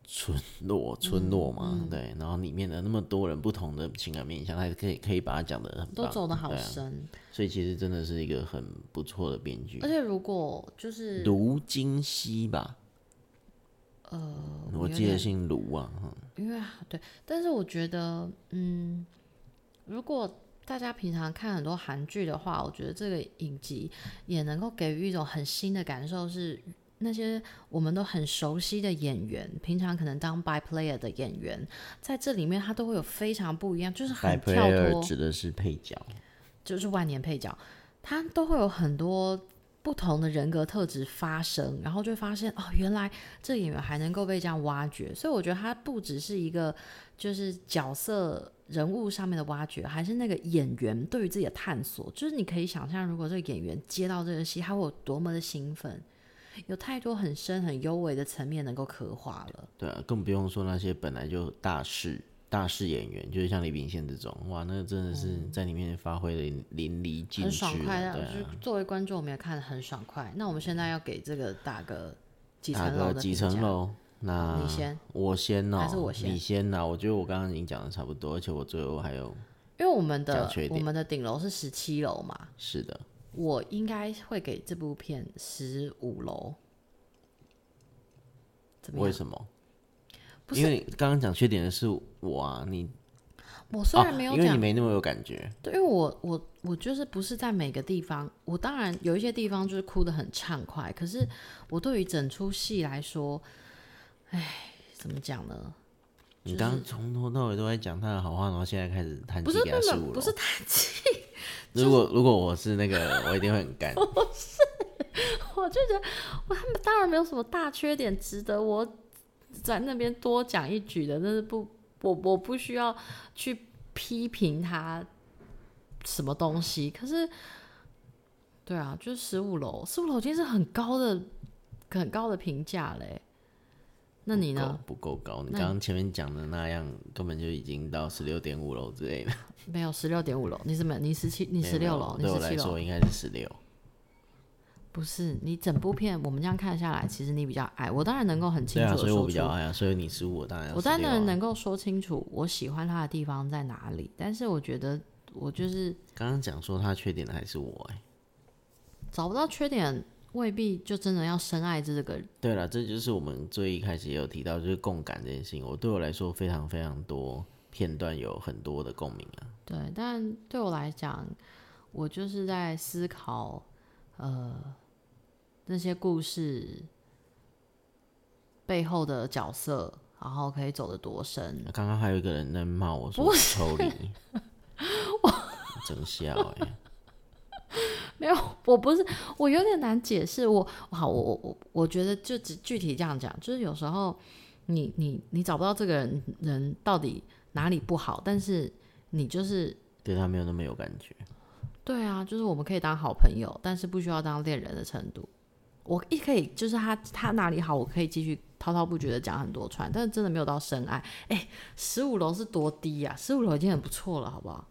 村落，村落嘛，对，然后里面的那么多人不同的情感面向，他可以可以把它讲的很都走的好深。所以其实真的是一个很不错的编剧。而且如果就是卢金熙吧。呃，我记得姓卢啊，因为对，但是我觉得，嗯，如果大家平常看很多韩剧的话，我觉得这个影集也能够给予一种很新的感受，是那些我们都很熟悉的演员，平常可能当 by player 的演员，在这里面他都会有非常不一样，就是很跳脱，指的是配角，就是万年配角，他都会有很多。不同的人格特质发生，然后就发现哦，原来这演员还能够被这样挖掘。所以我觉得他不只是一个就是角色人物上面的挖掘，还是那个演员对于自己的探索。就是你可以想象，如果这个演员接到这个戏，他会有多么的兴奋，有太多很深很幽微的层面能够刻画了。对啊，更不用说那些本来就大事。大势演员就是像李炳宪这种，哇，那个真的是在里面发挥的淋漓尽致，很爽快的。就作为观众，我们也看得很爽快。那我们现在要给这个打个几层楼的几层楼？那你先，我先哦，还是我先？你先呐。我觉得我刚刚已经讲的差不多，而且我最后还有，因为我们的我们的顶楼是十七楼嘛，是的，我应该会给这部片十五楼。为什么？因为刚刚讲缺点的是我啊，你我虽然没有，因为你没那么有感觉。对，因为我我我就是不是在每个地方，我当然有一些地方就是哭的很畅快，可是我对于整出戏来说，哎，怎么讲呢？你刚刚从头到尾都在讲他的好话，然后现在开始叹气给他十五不是叹气。如果如果我是那个，我一定会很干。不是，我就觉得我他们当然没有什么大缺点值得我。在那边多讲一句的，但是不，我我不需要去批评他什么东西。可是，对啊，就是十五楼，十五楼已经是很高的、很高的评价嘞。那你呢？不够高。你刚刚前面讲的那样，根本就已经到十六点五楼之类的。没有十六点五楼，你怎么？你十七？你十六楼？对我来说应该是十六。不是你整部片我们这样看下来，其实你比较爱我，当然能够很清对啊，所以我楚的说出，比较爱啊，所以你是我当然要我当16啊然能够说清楚我喜欢他的地方在哪里，但是我觉得我就是刚刚讲说他缺点的还是我哎、找不到缺点，未必就真的要深爱这个人。对了，这就是我们最一开始也有提到，就是共感这件事情。我对我来说非常非常多片段有很多的共鸣啊。对，但对我来讲，我就是在思考，呃，那些故事背后的角色，然后可以走得多深。刚刚还有一个人在骂我说我抽离，真笑哎、没有，我不是，我有点难解释。我好，我我我我觉得就只具体这样讲，就是有时候你你你找不到这个人人到底哪里不好，但是你就是对他没有那么有感觉。对啊，就是我们可以当好朋友，但是不需要当恋人的程度。我一可以就是他他哪里好，我可以继续滔滔不绝的讲很多串，但是真的没有到深爱。哎，十五楼是多低呀、啊？十五楼已经很不错了，好不好？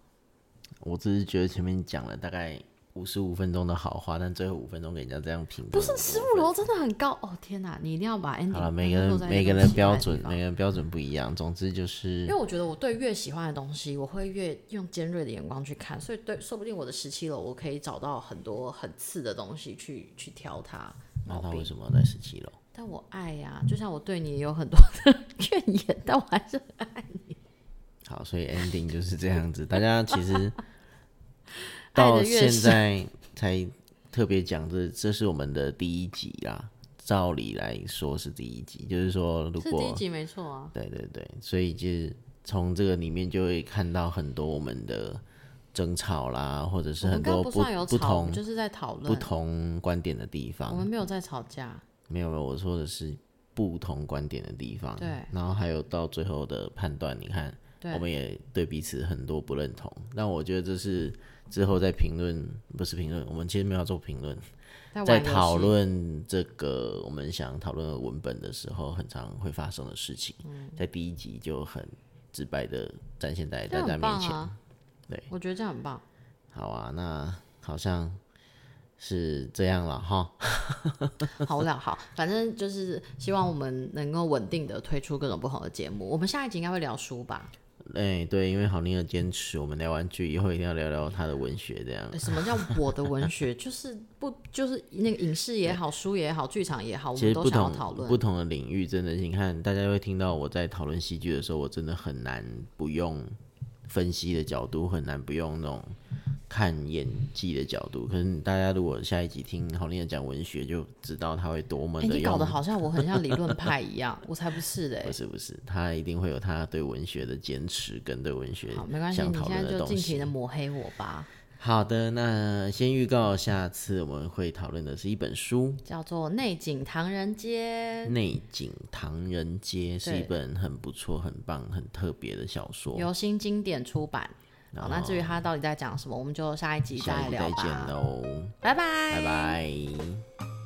我只是觉得前面讲了大概五十五分钟的好话，但最后五分钟给人家这样评论，不是十五楼真的很高哦！天哪，你一定要把 ending 好了，每个人每个人标准每个人标准不一样。总之就是因为我觉得我对越喜欢的东西，我会越用尖锐的眼光去看，所以对，说不定我的十七楼我可以找到很多很次的东西去去挑它毛病。那他为什么要在十七楼？但我爱呀、就像我对你也有很多的 怨言，但我还是很爱你。好，所以 ending 就是这样子。大家其实 到现在才特别讲这，这是我们的第一集啦。照理来说是第一集，就是说如果是第一集没错啊，对对对，所以就是从这个里面就会看到很多我们的争吵啦，或者是很多不不同就是在讨论不，同观点的地方我。们没有在吵架。没有没有，我说的是不同观点的地方。对然后还有到最后的判断，你看，对我们也对彼此很多不认同。但我觉得这是之后在评论，不是评论，我们其实没有做评论，在讨，论这个我们想讨论的文本的时候，很常会发生的事情。嗯在第一集就很直白的展现在大家面前。对，我觉得这样很棒。好啊，那好像是这样了哈。好了，好，反正就是希望我们能够稳定的推出各种不同的节目。我们下一集应该会聊书吧？哎、对，因为好宁的坚持，我们聊完剧以后一定要聊聊他的文学，这样。呃什么叫我的文学？就是不就是那个影视也好，书也好，剧场也好，我们都想要讨论不。同的领域，真的，你看大家会听到我在讨论戏剧的时候，我真的很难不用分析的角度，很难不用那种看演技的角度。可能大家如果下一集听好丽的讲文学，就知道他会多么哎、的用。你搞得好像我很像理论派一样，我才不是嘞、不是不是，他一定会有他对文学的坚持跟对文学好，没关系，你现在就尽情的。抹黑我吧。好的，那先预告下次我们会讨论的是一本书，叫做《内景唐人街《内景唐人街》是一本很不错、很棒、很特别的小》，说。由新经典出版。好，那至于它到底在讲什么，我们就下一集再聊吧再。见喽，拜拜，拜拜。